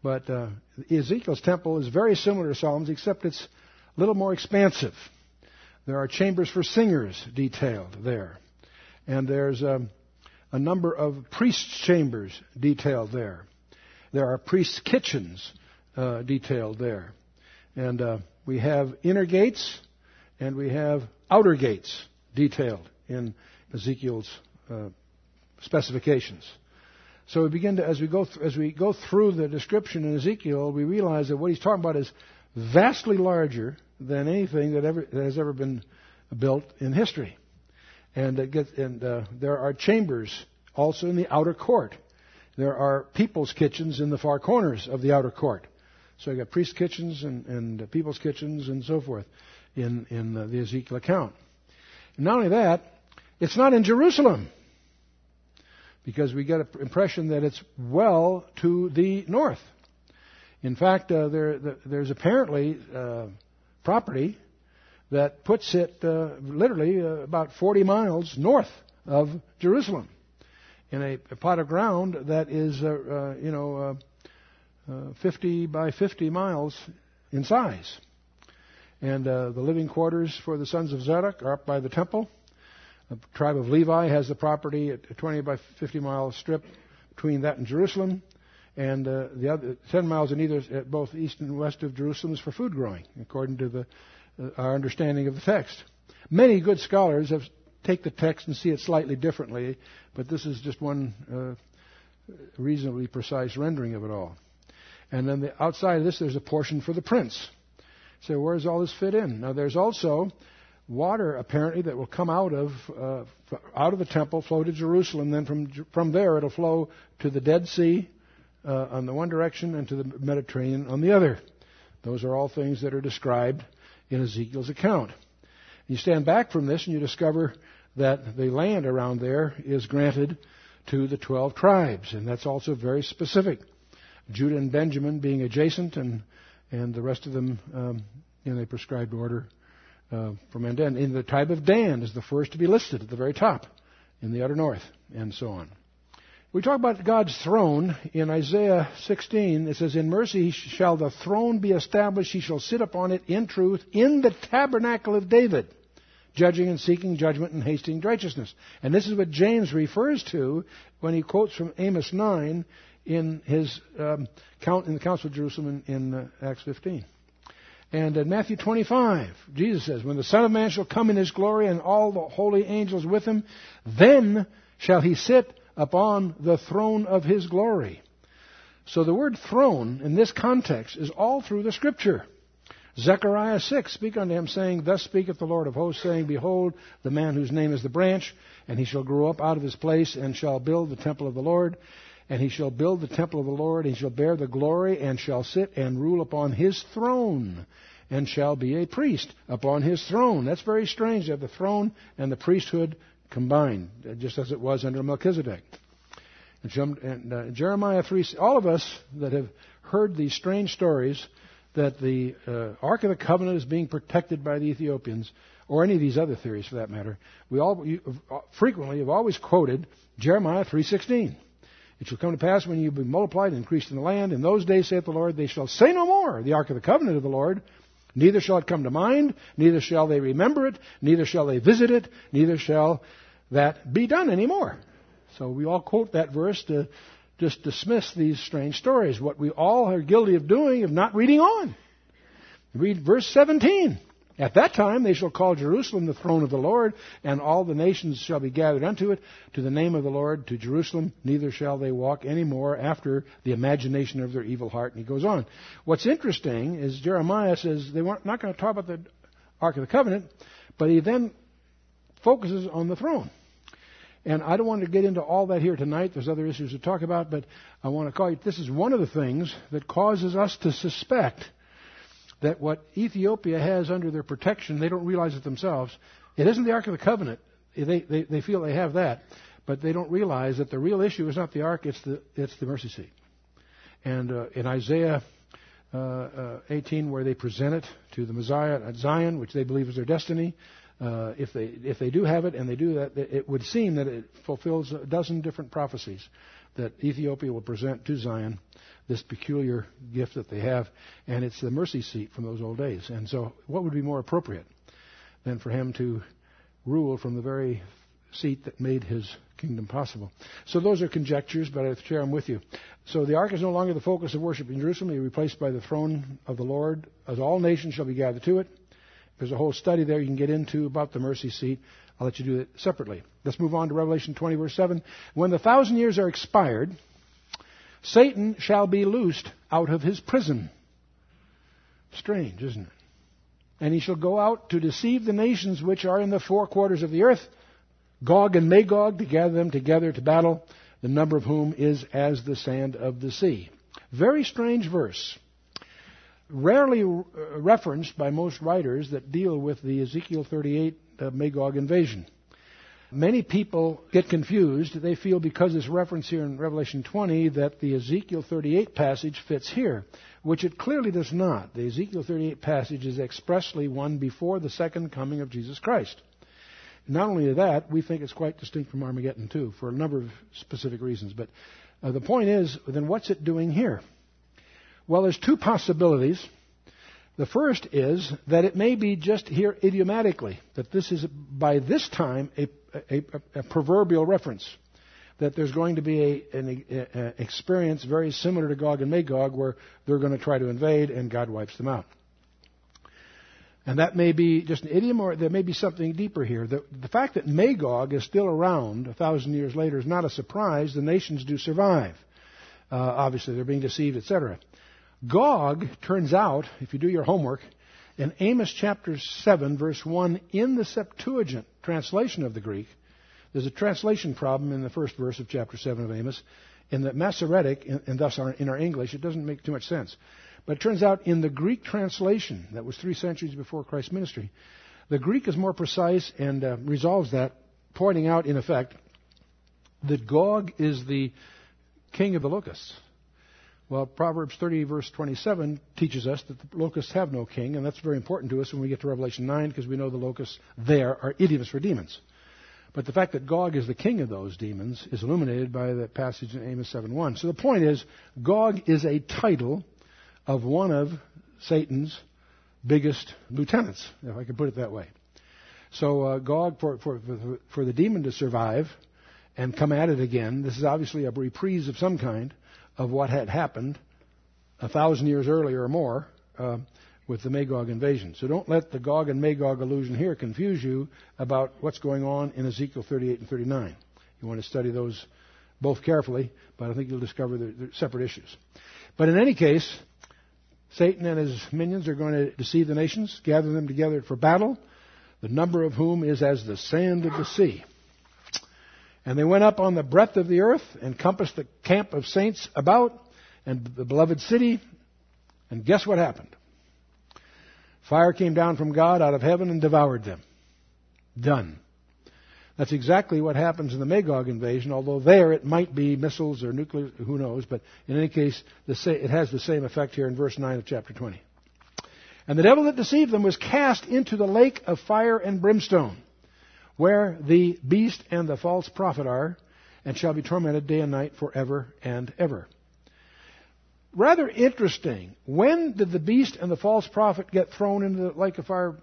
But uh, Ezekiel's temple is very similar to Solomon's, except it's a little more expansive. There are chambers for singers detailed there. And there's um, a number of priests' chambers detailed there. There are priests' kitchens uh, detailed there. And uh, we have inner gates and we have outer gates detailed in Ezekiel's uh, specifications. So we begin to, as we go th- as we go through the description in Ezekiel, we realize that what he's talking about is vastly larger than anything that ever that has ever been built in history. And, it gets, and uh, there are chambers also in the outer court. There are people's kitchens in the far corners of the outer court. So you got priest kitchens and, and people's kitchens and so forth in, in uh, the Ezekiel account. And not only that, it's not in Jerusalem because we get an impression that it's well to the north. In fact, uh, there, there's apparently uh, property that puts it uh, literally uh, about 40 miles north of Jerusalem in a, a plot of ground that is, uh, uh, you know, 50 by 50 miles in size. And the living quarters for the sons of Zadok are up by the temple. The tribe of Levi has the property at a 20 by 50 mile strip between that and Jerusalem, and uh, the other 10 miles in either, at both east and west of Jerusalem, is for food growing, according to the, uh, our understanding of the text. Many good scholars have take the text and see it slightly differently, but this is just one uh, reasonably precise rendering of it all. And then the, outside of this, there's a portion for the prince. So where does all this fit in? Now, there's also water apparently that will come out of uh, out of the temple, flow to Jerusalem. Then from from there, it'll flow to the Dead Sea uh, on the one direction and to the Mediterranean on the other. Those are all things that are described in Ezekiel's account. You stand back from this and you discover that the land around there is granted to the 12 tribes, and that's also very specific. Judah and Benjamin being adjacent, and, and the rest of them um, in a prescribed order uh, from end to end. In the tribe of Dan is the first to be listed at the very top in the utter north, and so on. We talk about God's throne in Isaiah 16. It says, In mercy shall the throne be established. He shall sit upon it in truth in the tabernacle of David, judging and seeking judgment and hasting righteousness. And this is what James refers to when he quotes from Amos 9 in his um, count in the Council of Jerusalem in, in uh, Acts 15. And in Matthew 25, Jesus says, When the Son of Man shall come in his glory and all the holy angels with him, then shall he sit upon the throne of his glory. So the word throne in this context is all through the scripture. Zechariah 6, speak unto him, saying, Thus speaketh the Lord of hosts, saying, Behold, the man whose name is the branch, and he shall grow up out of his place, and shall build the temple of the Lord. And he shall build the temple of the Lord, and shall bear the glory, and shall sit and rule upon his throne, and shall be a priest upon his throne. That's very strange have the throne and the priesthood combined, just as it was under Melchizedek. And uh, Jeremiah 3, all of us that have heard these strange stories that the uh, Ark of the Covenant is being protected by the Ethiopians, or any of these other theories for that matter, we all you, uh, frequently have always quoted Jeremiah 3:16. It shall come to pass when you be multiplied and increased in the land, in those days, saith the Lord, they shall say no more, the Ark of the Covenant of the Lord, Neither shall it come to mind, neither shall they remember it, neither shall they visit it, neither shall that be done anymore. So we all quote that verse to just dismiss these strange stories. What we all are guilty of doing of not reading on. Read verse 17. At that time they shall call Jerusalem the throne of the Lord, and all the nations shall be gathered unto it, to the name of the Lord, to Jerusalem, neither shall they walk any more after the imagination of their evil heart. And he goes on. What's interesting is Jeremiah says they weren't not going to talk about the Ark of the Covenant, but he then focuses on the throne. And I don't want to get into all that here tonight. There's other issues to talk about, but I want to call you. This is one of the things that causes us to suspect that what Ethiopia has under their protection, they don't realize it themselves. It isn't the Ark of the Covenant. They, they, they feel they have that, but they don't realize that the real issue is not the Ark, it's the, it's the mercy seat. And uh, in Isaiah uh, uh, 18, where they present it to the Messiah at Zion, which they believe is their destiny, uh, if they if they do have it and they do that, it would seem that it fulfills a dozen different prophecies that Ethiopia will present to Zion this peculiar gift that they have, and it's the mercy seat from those old days. And so, what would be more appropriate than for him to rule from the very seat that made his kingdom possible. So those are conjectures, but I share them with you. So the ark is no longer the focus of worship in Jerusalem. It replaced by the throne of the Lord, as all nations shall be gathered to it. There's a whole study there you can get into about the mercy seat. I'll let you do it separately. Let's move on to Revelation 20, verse 7. When the thousand years are expired, Satan shall be loosed out of his prison. Strange, isn't it? And he shall go out to deceive the nations which are in the four quarters of the earth, Gog and Magog, to gather them together to battle, the number of whom is as the sand of the sea. Very strange verse rarely referenced by most writers that deal with the Ezekiel 38 uh, Magog invasion. Many people get confused. They feel because it's referenced here in Revelation 20 that the Ezekiel 38 passage fits here, which it clearly does not. The Ezekiel 38 passage is expressly one before the second coming of Jesus Christ. Not only that, we think it's quite distinct from Armageddon too, for a number of specific reasons. But uh, the point is, then what's it doing here? Well, there's two possibilities. The first is that it may be just here idiomatically, that this is by this time a, a, a proverbial reference. That there's going to be an experience very similar to Gog and Magog where they're going to try to invade and God wipes them out. And that may be just an idiom or there may be something deeper here. The, the fact that Magog is still around a thousand years later is not a surprise. The nations do survive. Uh, obviously, they're being deceived, etc. Gog turns out, if you do your homework, in Amos chapter 7, verse 1, in the Septuagint translation of the Greek, there's a translation problem in the first verse of chapter 7 of Amos. In the Masoretic, and thus in our English, it doesn't make too much sense. But it turns out in the Greek translation, that was three centuries before Christ's ministry, the Greek is more precise and uh, resolves that, pointing out, in effect, that Gog is the king of the locusts. Well, Proverbs 30, verse 27 teaches us that the locusts have no king, and that's very important to us when we get to Revelation 9 because we know the locusts there are idioms for demons. But the fact that Gog is the king of those demons is illuminated by the passage in Amos 7.1. So the point is, Gog is a title of one of Satan's biggest lieutenants, if I can put it that way. So uh, Gog, for, for, for the demon to survive and come at it again, this is obviously a reprise of some kind of what had happened a thousand years earlier or more uh, with the Magog invasion. So don't let the Gog and Magog illusion here confuse you about what's going on in Ezekiel 38 and 39. You want to study those both carefully, but I think you'll discover they're, they're separate issues. But in any case, Satan and his minions are going to deceive the nations, gather them together for battle, the number of whom is as the sand of the sea. And they went up on the breadth of the earth and compassed the camp of saints about and the beloved city. And guess what happened? Fire came down from God out of heaven and devoured them. Done. That's exactly what happens in the Magog invasion, although there it might be missiles or nuclear, who knows, but in any case, it has the same effect here in verse 9 of chapter 20. And the devil that deceived them was cast into the lake of fire and brimstone where the beast and the false prophet are, and shall be tormented day and night forever and ever. Rather interesting. When did the beast and the false prophet get thrown into the lake of fire?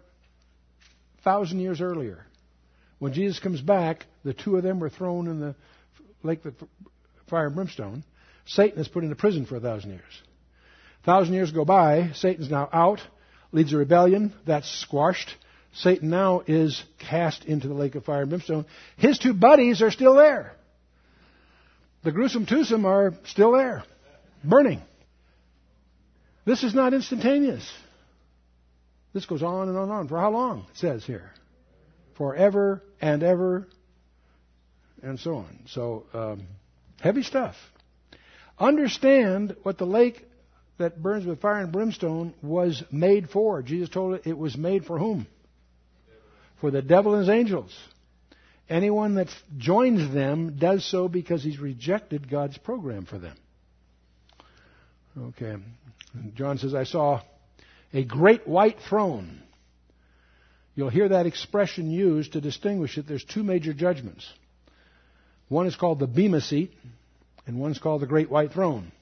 Thousand years earlier. When Jesus comes back, the two of them were thrown in the lake of fire and brimstone. Satan is put into prison for a thousand years. A thousand years go by, Satan's now out, leads a rebellion, that's squashed. Satan now is cast into the lake of fire and brimstone. His two buddies are still there. The gruesome twosome are still there, burning. This is not instantaneous. This goes on and on and on. For how long? It says here. Forever and ever and so on. So, um, heavy stuff. Understand what the lake that burns with fire and brimstone was made for. Jesus told it it was made for whom? For the devil and his angels. Anyone that joins them does so because he's rejected God's program for them. Okay. John says, I saw a great white throne. You'll hear that expression used to distinguish it. There's two major judgments. One is called the Bema seat, and one's called the great white throne.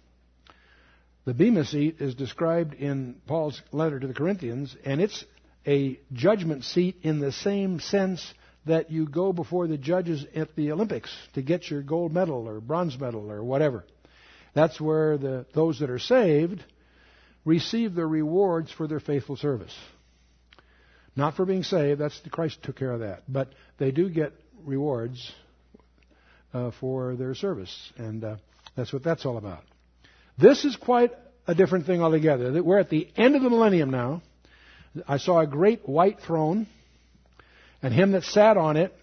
The Bema seat is described in Paul's letter to the Corinthians, and it's a judgment seat in the same sense that you go before the judges at the Olympics to get your gold medal or bronze medal or whatever. That's where the, those that are saved receive the rewards for their faithful service. Not for being saved, that's the Christ took care of that. But they do get rewards uh, for their service, and uh, that's what that's all about. This is quite a different thing altogether. We're at the end of the millennium now. I saw a great white throne, and him that sat on it,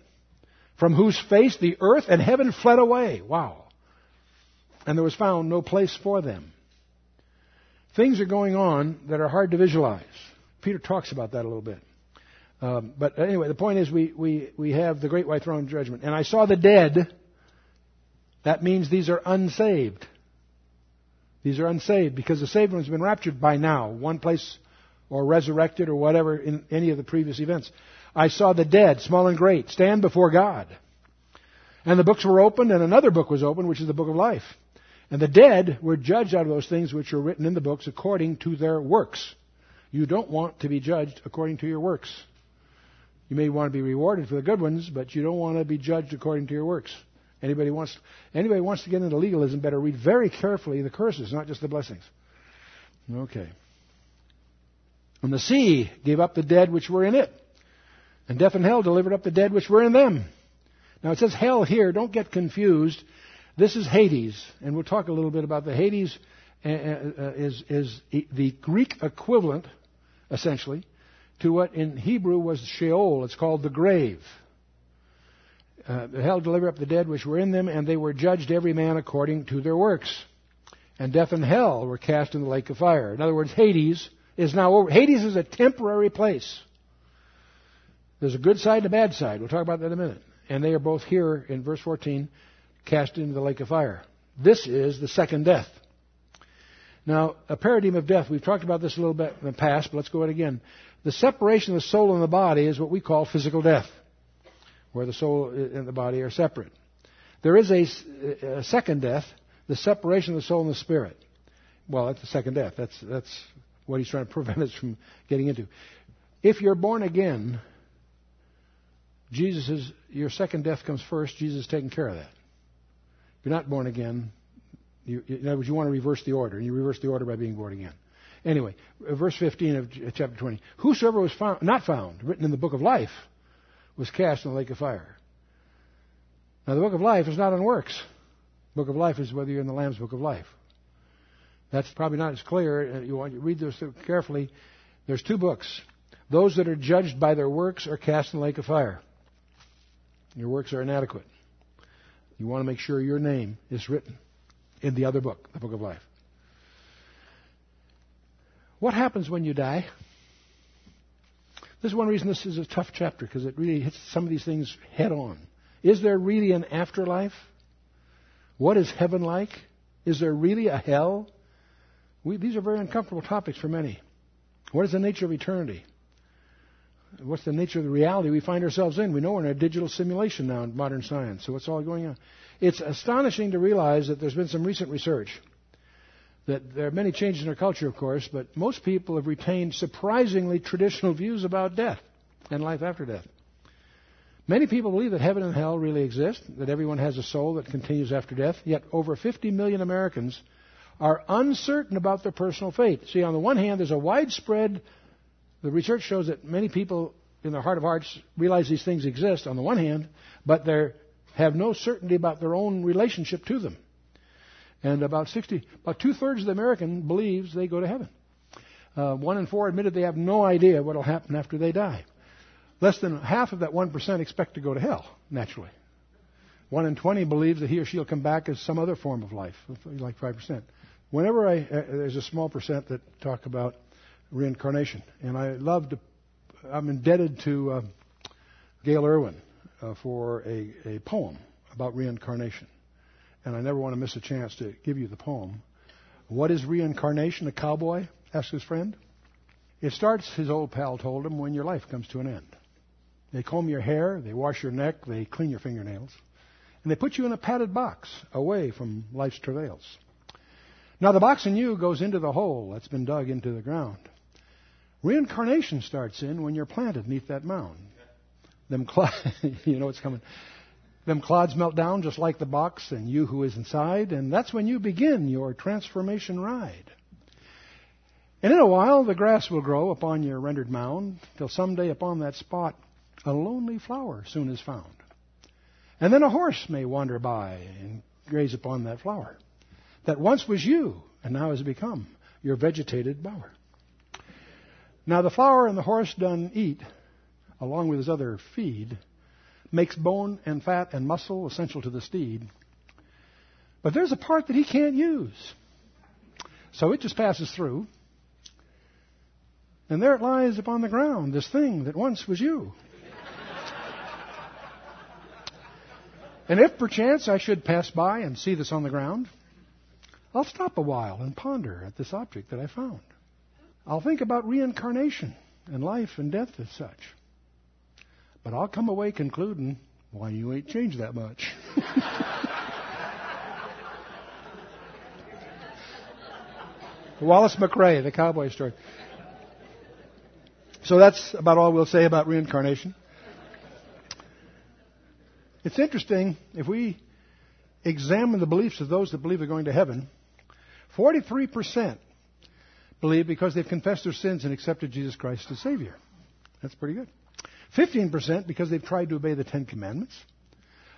from whose face the earth and heaven fled away. Wow. And there was found no place for them. Things are going on that are hard to visualize. Peter talks about that a little bit. Um, but anyway, the point is we, we, we have the great white throne judgment. And I saw the dead. That means these are unsaved. These are unsaved because the saved one's been raptured by now, one place or resurrected or whatever in any of the previous events. I saw the dead, small and great, stand before God. And the books were opened, and another book was opened, which is the book of life. And the dead were judged out of those things which are written in the books according to their works. You don't want to be judged according to your works. You may want to be rewarded for the good ones, but you don't want to be judged according to your works. Anybody wants anybody wants to get into legalism better read very carefully the curses, not just the blessings. Okay. And the sea gave up the dead which were in it, and death and hell delivered up the dead which were in them. Now it says hell here. Don't get confused. This is Hades, and we'll talk a little bit about the Hades. Uh, uh, is is the Greek equivalent, essentially, to what in Hebrew was Sheol. It's called the grave. Uh, hell delivered up the dead which were in them, and they were judged every man according to their works. And death and hell were cast in the lake of fire. In other words, Hades is now over. Hades is a temporary place. There's a good side and a bad side. We'll talk about that in a minute. And they are both here in verse 14, cast into the lake of fire. This is the second death. Now, a paradigm of death, we've talked about this a little bit in the past, but let's go at it again. The separation of the soul and the body is what we call physical death, where the soul and the body are separate. There is a, a second death, the separation of the soul and the spirit. Well, that's the second death. That's, that's what he's trying to prevent us from getting into. If you're born again, Jesus is, your second death comes first. Jesus is taking care of that. If you're not born again, you, in other words, you want to reverse the order, and you reverse the order by being born again. Anyway, verse 15 of chapter 20. Whosoever was found, not found, written in the book of life, was cast in the lake of fire. Now, the book of life is not on works. Book of life is whether you're in the Lamb's book of life. That's probably not as clear. Uh, you want to read this carefully. There's two books. Those that are judged by their works are cast in the lake of fire. Your works are inadequate. You want to make sure your name is written in the other book, the book of life. What happens when you die? This is one reason this is a tough chapter because it really hits some of these things head on. Is there really an afterlife? What is heaven like? Is there really a hell? We, these are very uncomfortable topics for many. What is the nature of eternity? What's the nature of the reality we find ourselves in? We know we're in a digital simulation now in modern science, so what's all going on? It's astonishing to realize that there's been some recent research that there are many changes in our culture, of course, but most people have retained surprisingly traditional views about death and life after death. Many people believe that heaven and hell really exist, that everyone has a soul that continues after death, yet over 50 million Americans are uncertain about their personal fate. See, on the one hand, there's a widespread, the research shows that many people in their heart of hearts realize these things exist on the one hand, but they have no certainty about their own relationship to them. And about 60, about two thirds of the American believes they go to heaven. Uh, one in four admitted they have no idea what will happen after they die. Less than half of that 1% expect to go to hell, naturally. One in 20 believes that he or she will come back as some other form of life, like 5%. Whenever I, uh, there's a small percent that talk about reincarnation. And I love to, I'm indebted to uh, Gayle Erwin uh, for a, a poem about reincarnation and I never want to miss a chance to give you the poem. What is reincarnation? A cowboy asked his friend. It starts, his old pal told him, when your life comes to an end. They comb your hair, they wash your neck, they clean your fingernails, and they put you in a padded box away from life's travails. Now, the box in you goes into the hole that's been dug into the ground. Reincarnation starts in when you're planted beneath that mound. them cl- you know what's coming. Them clods melt down just like the box and you who is inside, and that's when you begin your transformation ride. And in a while the grass will grow upon your rendered mound, till someday upon that spot a lonely flower soon is found. And then a horse may wander by and graze upon that flower that once was you and now has become your vegetated bower. Now the flower and the horse done eat, along with his other feed, makes bone and fat and muscle essential to the steed. But there's a part that he can't use. So it just passes through. And there it lies upon the ground, this thing that once was you. and if perchance I should pass by and see this on the ground, I'll stop a while and ponder at this object that I found. I'll think about reincarnation and life and death as such. But I'll come away concluding, why you ain't changed that much. Wallace McRae, the cowboy story. So that's about all we'll say about reincarnation. It's interesting if we examine the beliefs of those that believe they're going to heaven. 43% believe because they've confessed their sins and accepted Jesus Christ as Savior. That's pretty good. 15% because they've tried to obey the Ten Commandments.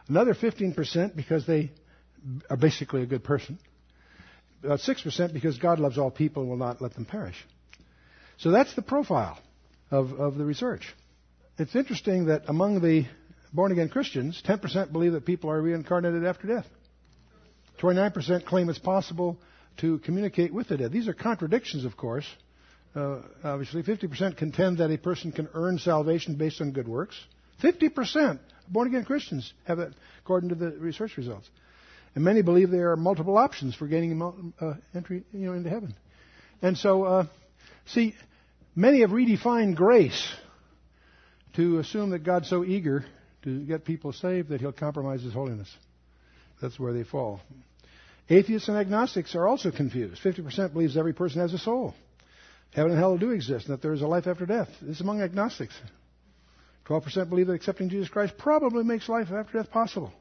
Another 15% because they are basically a good person. About 6% because God loves all people and will not let them perish. So that's the profile of, of the research. It's interesting that among the born again Christians, 10% believe that people are reincarnated after death. 29% claim it's possible to communicate with the dead. These are contradictions, of course. Uh, obviously, 50% contend that a person can earn salvation based on good works. 50% born again Christians have that, according to the research results. And many believe there are multiple options for gaining uh, entry you know, into heaven. And so, uh, see, many have redefined grace to assume that God's so eager to get people saved that he'll compromise his holiness. That's where they fall. Atheists and agnostics are also confused. 50% believes every person has a soul. Heaven and hell do exist, and that there is a life after death. This is among agnostics. 12% believe that accepting Jesus Christ probably makes life after death possible.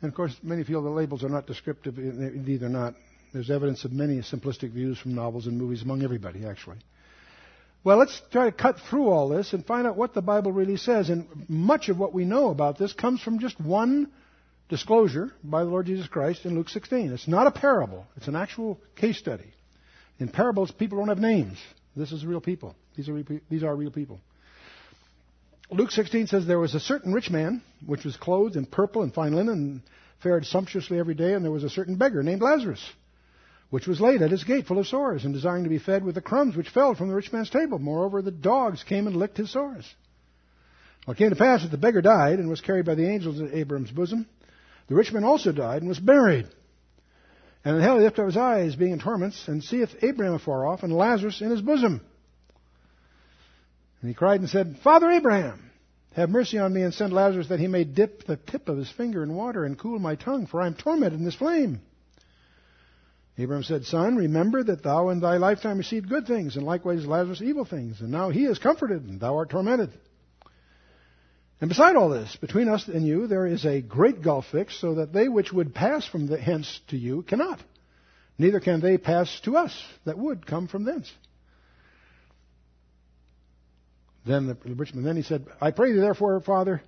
And of course, many feel the labels are not descriptive, indeed they're not. There's evidence of many simplistic views from novels and movies among everybody, actually. Well, let's try to cut through all this and find out what the Bible really says. And much of what we know about this comes from just one disclosure by the Lord Jesus Christ in Luke 16. It's not a parable, it's an actual case study. In parables, people don't have names. This is real people. These are real, these are real people. Luke 16 says there was a certain rich man, which was clothed in purple and fine linen, and fared sumptuously every day, and there was a certain beggar named Lazarus, which was laid at his gate full of sores, and desiring to be fed with the crumbs which fell from the rich man's table. Moreover, the dogs came and licked his sores. Well, it came to pass that the beggar died and was carried by the angels to Abraham's bosom. The rich man also died and was buried. And in hell he lifted up his eyes, being in torments, and seeth Abraham afar off, and Lazarus in his bosom. And he cried and said, Father Abraham, have mercy on me, and send Lazarus that he may dip the tip of his finger in water and cool my tongue, for I am tormented in this flame. Abraham said, Son, remember that thou in thy lifetime received good things, and likewise Lazarus evil things, and now he is comforted, and thou art tormented. And beside all this, between us and you, there is a great gulf fixed, so that they which would pass from hence to you cannot. Neither can they pass to us that would come from thence. Then the rich man, then he said, I pray thee therefore, Father,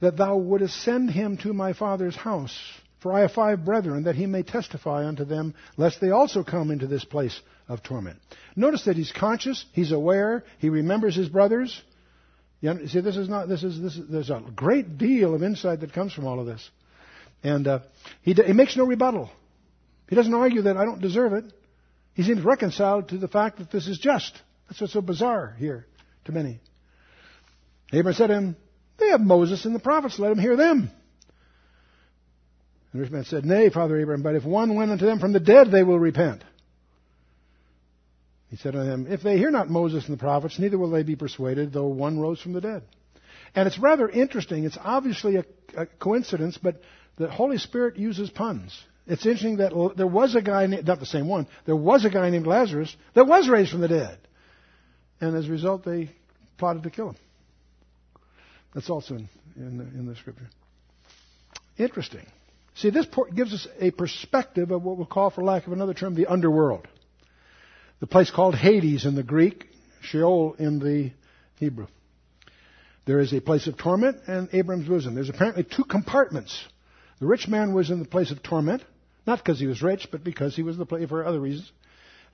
that thou wouldest send him to my father's house. For I have five brethren, that he may testify unto them, lest they also come into this place of torment. Notice that he's conscious, he's aware, he remembers his brothers, you see, this is not, this is, this is, there's a great deal of insight that comes from all of this. And uh, he, he makes no rebuttal. He doesn't argue that I don't deserve it. He seems reconciled to the fact that this is just. That's what's so bizarre here to many. Abraham said to him, They have Moses and the prophets, let them hear them. And the rich man said, Nay, Father Abraham, but if one went unto them from the dead, they will repent. He said unto them, If they hear not Moses and the prophets, neither will they be persuaded, though one rose from the dead. And it's rather interesting. It's obviously a, a coincidence, but the Holy Spirit uses puns. It's interesting that there was a guy, not the same one, there was a guy named Lazarus that was raised from the dead. And as a result, they plotted to kill him. That's also in, in, the, in the scripture. Interesting. See, this gives us a perspective of what we'll call, for lack of another term, the underworld. The place called Hades in the Greek, Sheol in the Hebrew. There is a place of torment and Abraham's bosom. There's apparently two compartments. The rich man was in the place of torment, not because he was rich, but because he was the place for other reasons.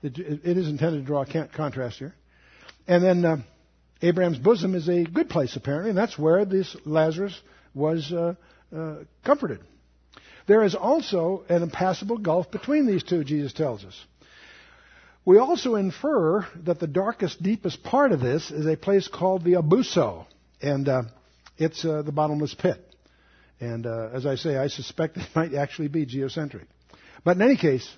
It, it is intended to draw a contrast here. And then uh, Abraham's bosom is a good place, apparently, and that's where this Lazarus was uh, uh, comforted. There is also an impassable gulf between these two, Jesus tells us. We also infer that the darkest, deepest part of this is a place called the Abussos, and uh, it's uh, the bottomless pit. And uh, as I say, I suspect it might actually be geocentric. But in any case,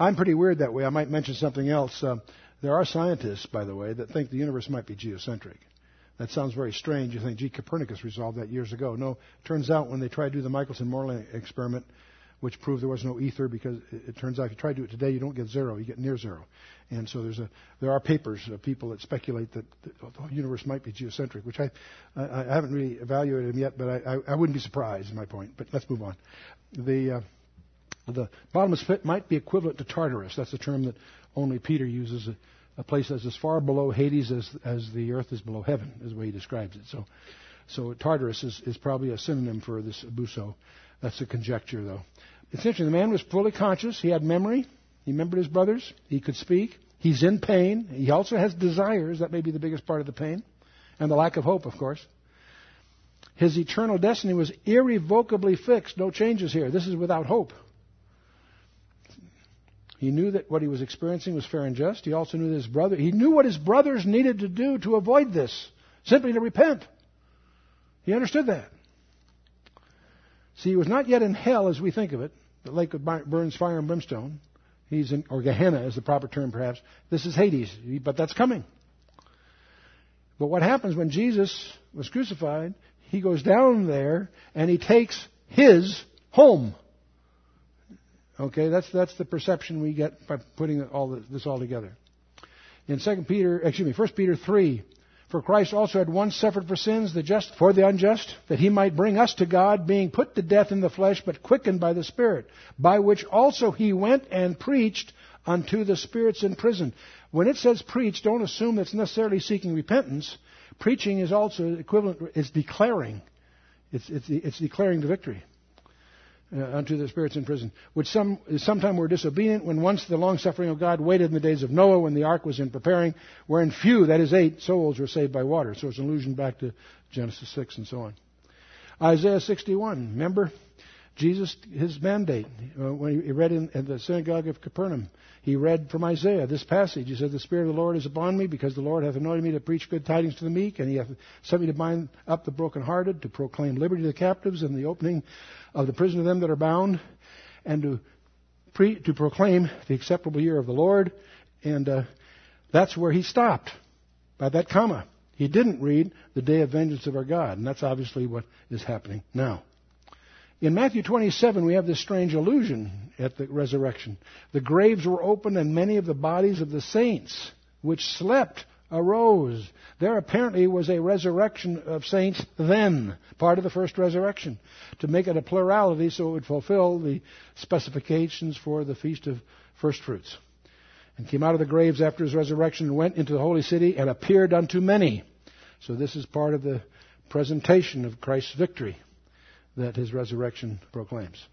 I'm pretty weird that way. I might mention something else. Uh, there are scientists, by the way, that think the universe might be geocentric. That sounds very strange. You think, gee, Copernicus resolved that years ago. No, turns out when they tried to do the Michelson-Morley experiment, which proved there was no ether, because it turns out if you try to do it today, you don't get zero, you get near zero. And so there's a, there are papers of people that speculate that the universe might be geocentric, which I, I, I haven't really evaluated them yet, but I, I, I wouldn't be surprised, is my point. But let's move on. The, uh, the bottomless pit might be equivalent to Tartarus. That's a term that only Peter uses. A, a place that's as far below Hades as, as the earth is below heaven, is the way he describes it. So, so Tartarus is, is probably a synonym for this Abussos. That's a conjecture, though. Interesting. The man was fully conscious. He had memory. He remembered his brothers. He could speak. He's in pain. He also has desires. That may be the biggest part of the pain. And the lack of hope, of course. His eternal destiny was irrevocably fixed. No changes here. This is without hope. He knew that what he was experiencing was fair and just. He also knew that his brother, he knew what his brothers needed to do to avoid this, simply to repent. He understood that. See, he was not yet in hell as we think of it. The lake burns fire and brimstone. He's in, or Gehenna is the proper term perhaps. This is Hades, but that's coming. But what happens when Jesus was crucified, he goes down there and he takes his home. Okay, that's that's the perception we get by putting all this, this all together. In Second Peter, excuse me, First Peter three, for Christ also had once suffered for sins, the just for the unjust, that he might bring us to God, being put to death in the flesh, but quickened by the Spirit, by which also he went and preached unto the spirits in prison. When it says preach, don't assume it's necessarily seeking repentance. Preaching is also equivalent, it's declaring. It's, it's, it's declaring the victory uh, unto the spirits in prison, which some sometime were disobedient when once the long suffering of God waited in the days of Noah when the ark was in preparing, wherein few, that is eight, souls were saved by water. So it's an allusion back to Genesis 6 and so on. Isaiah 61, remember? Jesus, his mandate, uh, when he read in, in the synagogue of Capernaum, he read from Isaiah this passage. He said, The Spirit of the Lord is upon me, because the Lord hath anointed me to preach good tidings to the meek, and he hath sent me to bind up the brokenhearted, to proclaim liberty to the captives, and the opening of the prison to them that are bound, and to, pre- to proclaim the acceptable year of the Lord. And uh, that's where he stopped, by that comma. He didn't read the day of vengeance of our God, and that's obviously what is happening now. In Matthew 27, we have this strange illusion at the resurrection. The graves were opened, and many of the bodies of the saints which slept arose. There apparently was a resurrection of saints then, part of the first resurrection, to make it a plurality so it would fulfill the specifications for the Feast of First Fruits. And came out of the graves after his resurrection and went into the holy city and appeared unto many. So this is part of the presentation of Christ's victory that his resurrection proclaims.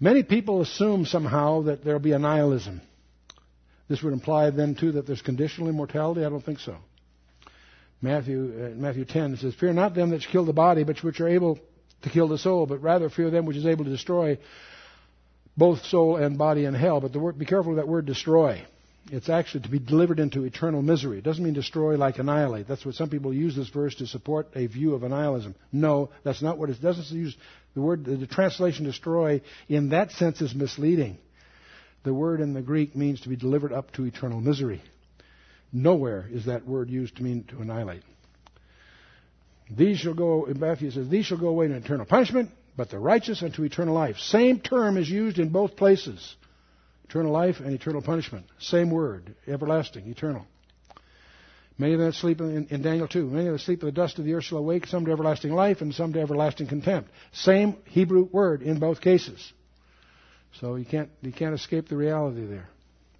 Many people assume somehow that there will be annihilism. This would imply then too that there's conditional immortality. I don't think so. Matthew uh, Matthew 10 says, "Fear not them that kill the body, but which are able to kill the soul, but rather fear them which is able to destroy both soul and body in hell." But the word, be careful of that word "destroy." It's actually to be delivered into eternal misery. It doesn't mean destroy like annihilate. That's what some people use this verse to support a view of annihilism. No, that's not what it doesn't use. The word, the translation destroy in that sense is misleading. The word in the Greek means to be delivered up to eternal misery. Nowhere is that word used to mean to annihilate. These shall go, Matthew says, these shall go away to eternal punishment, but the righteous unto eternal life. Same term is used in both places. Eternal life and eternal punishment. Same word. Everlasting, eternal. Many of them sleep in, in Daniel 2. Many of them sleep in the dust of the earth shall awake, some to everlasting life and some to everlasting contempt. Same Hebrew word in both cases. So you can't, you can't escape the reality there.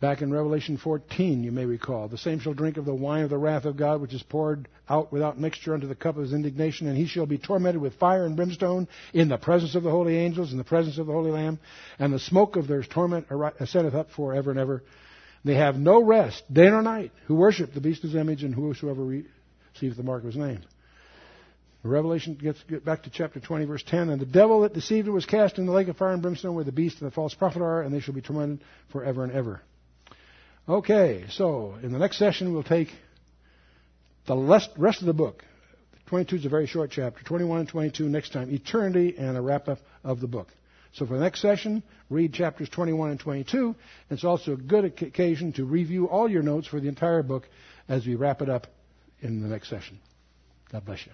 Back in Revelation 14, you may recall, the same shall drink of the wine of the wrath of God, which is poured out without mixture unto the cup of his indignation, and he shall be tormented with fire and brimstone in the presence of the holy angels, in the presence of the Holy Lamb, and the smoke of their torment ascendeth up for ever and ever. They have no rest, day nor night, who worship the beast's image and whosoever receives the mark of his name. Revelation gets get back to chapter 20, verse 10. And the devil that deceived was cast in the lake of fire and brimstone where the beast and the false prophet are, and they shall be tormented forever and ever. Okay, so in the next session we'll take the rest of the book. 22 is a very short chapter. 21 and 22 next time. Eternity and a wrap up of the book. So for the next session, read chapters 21 and 22. It's also a good occasion to review all your notes for the entire book as we wrap it up in the next session. God bless you.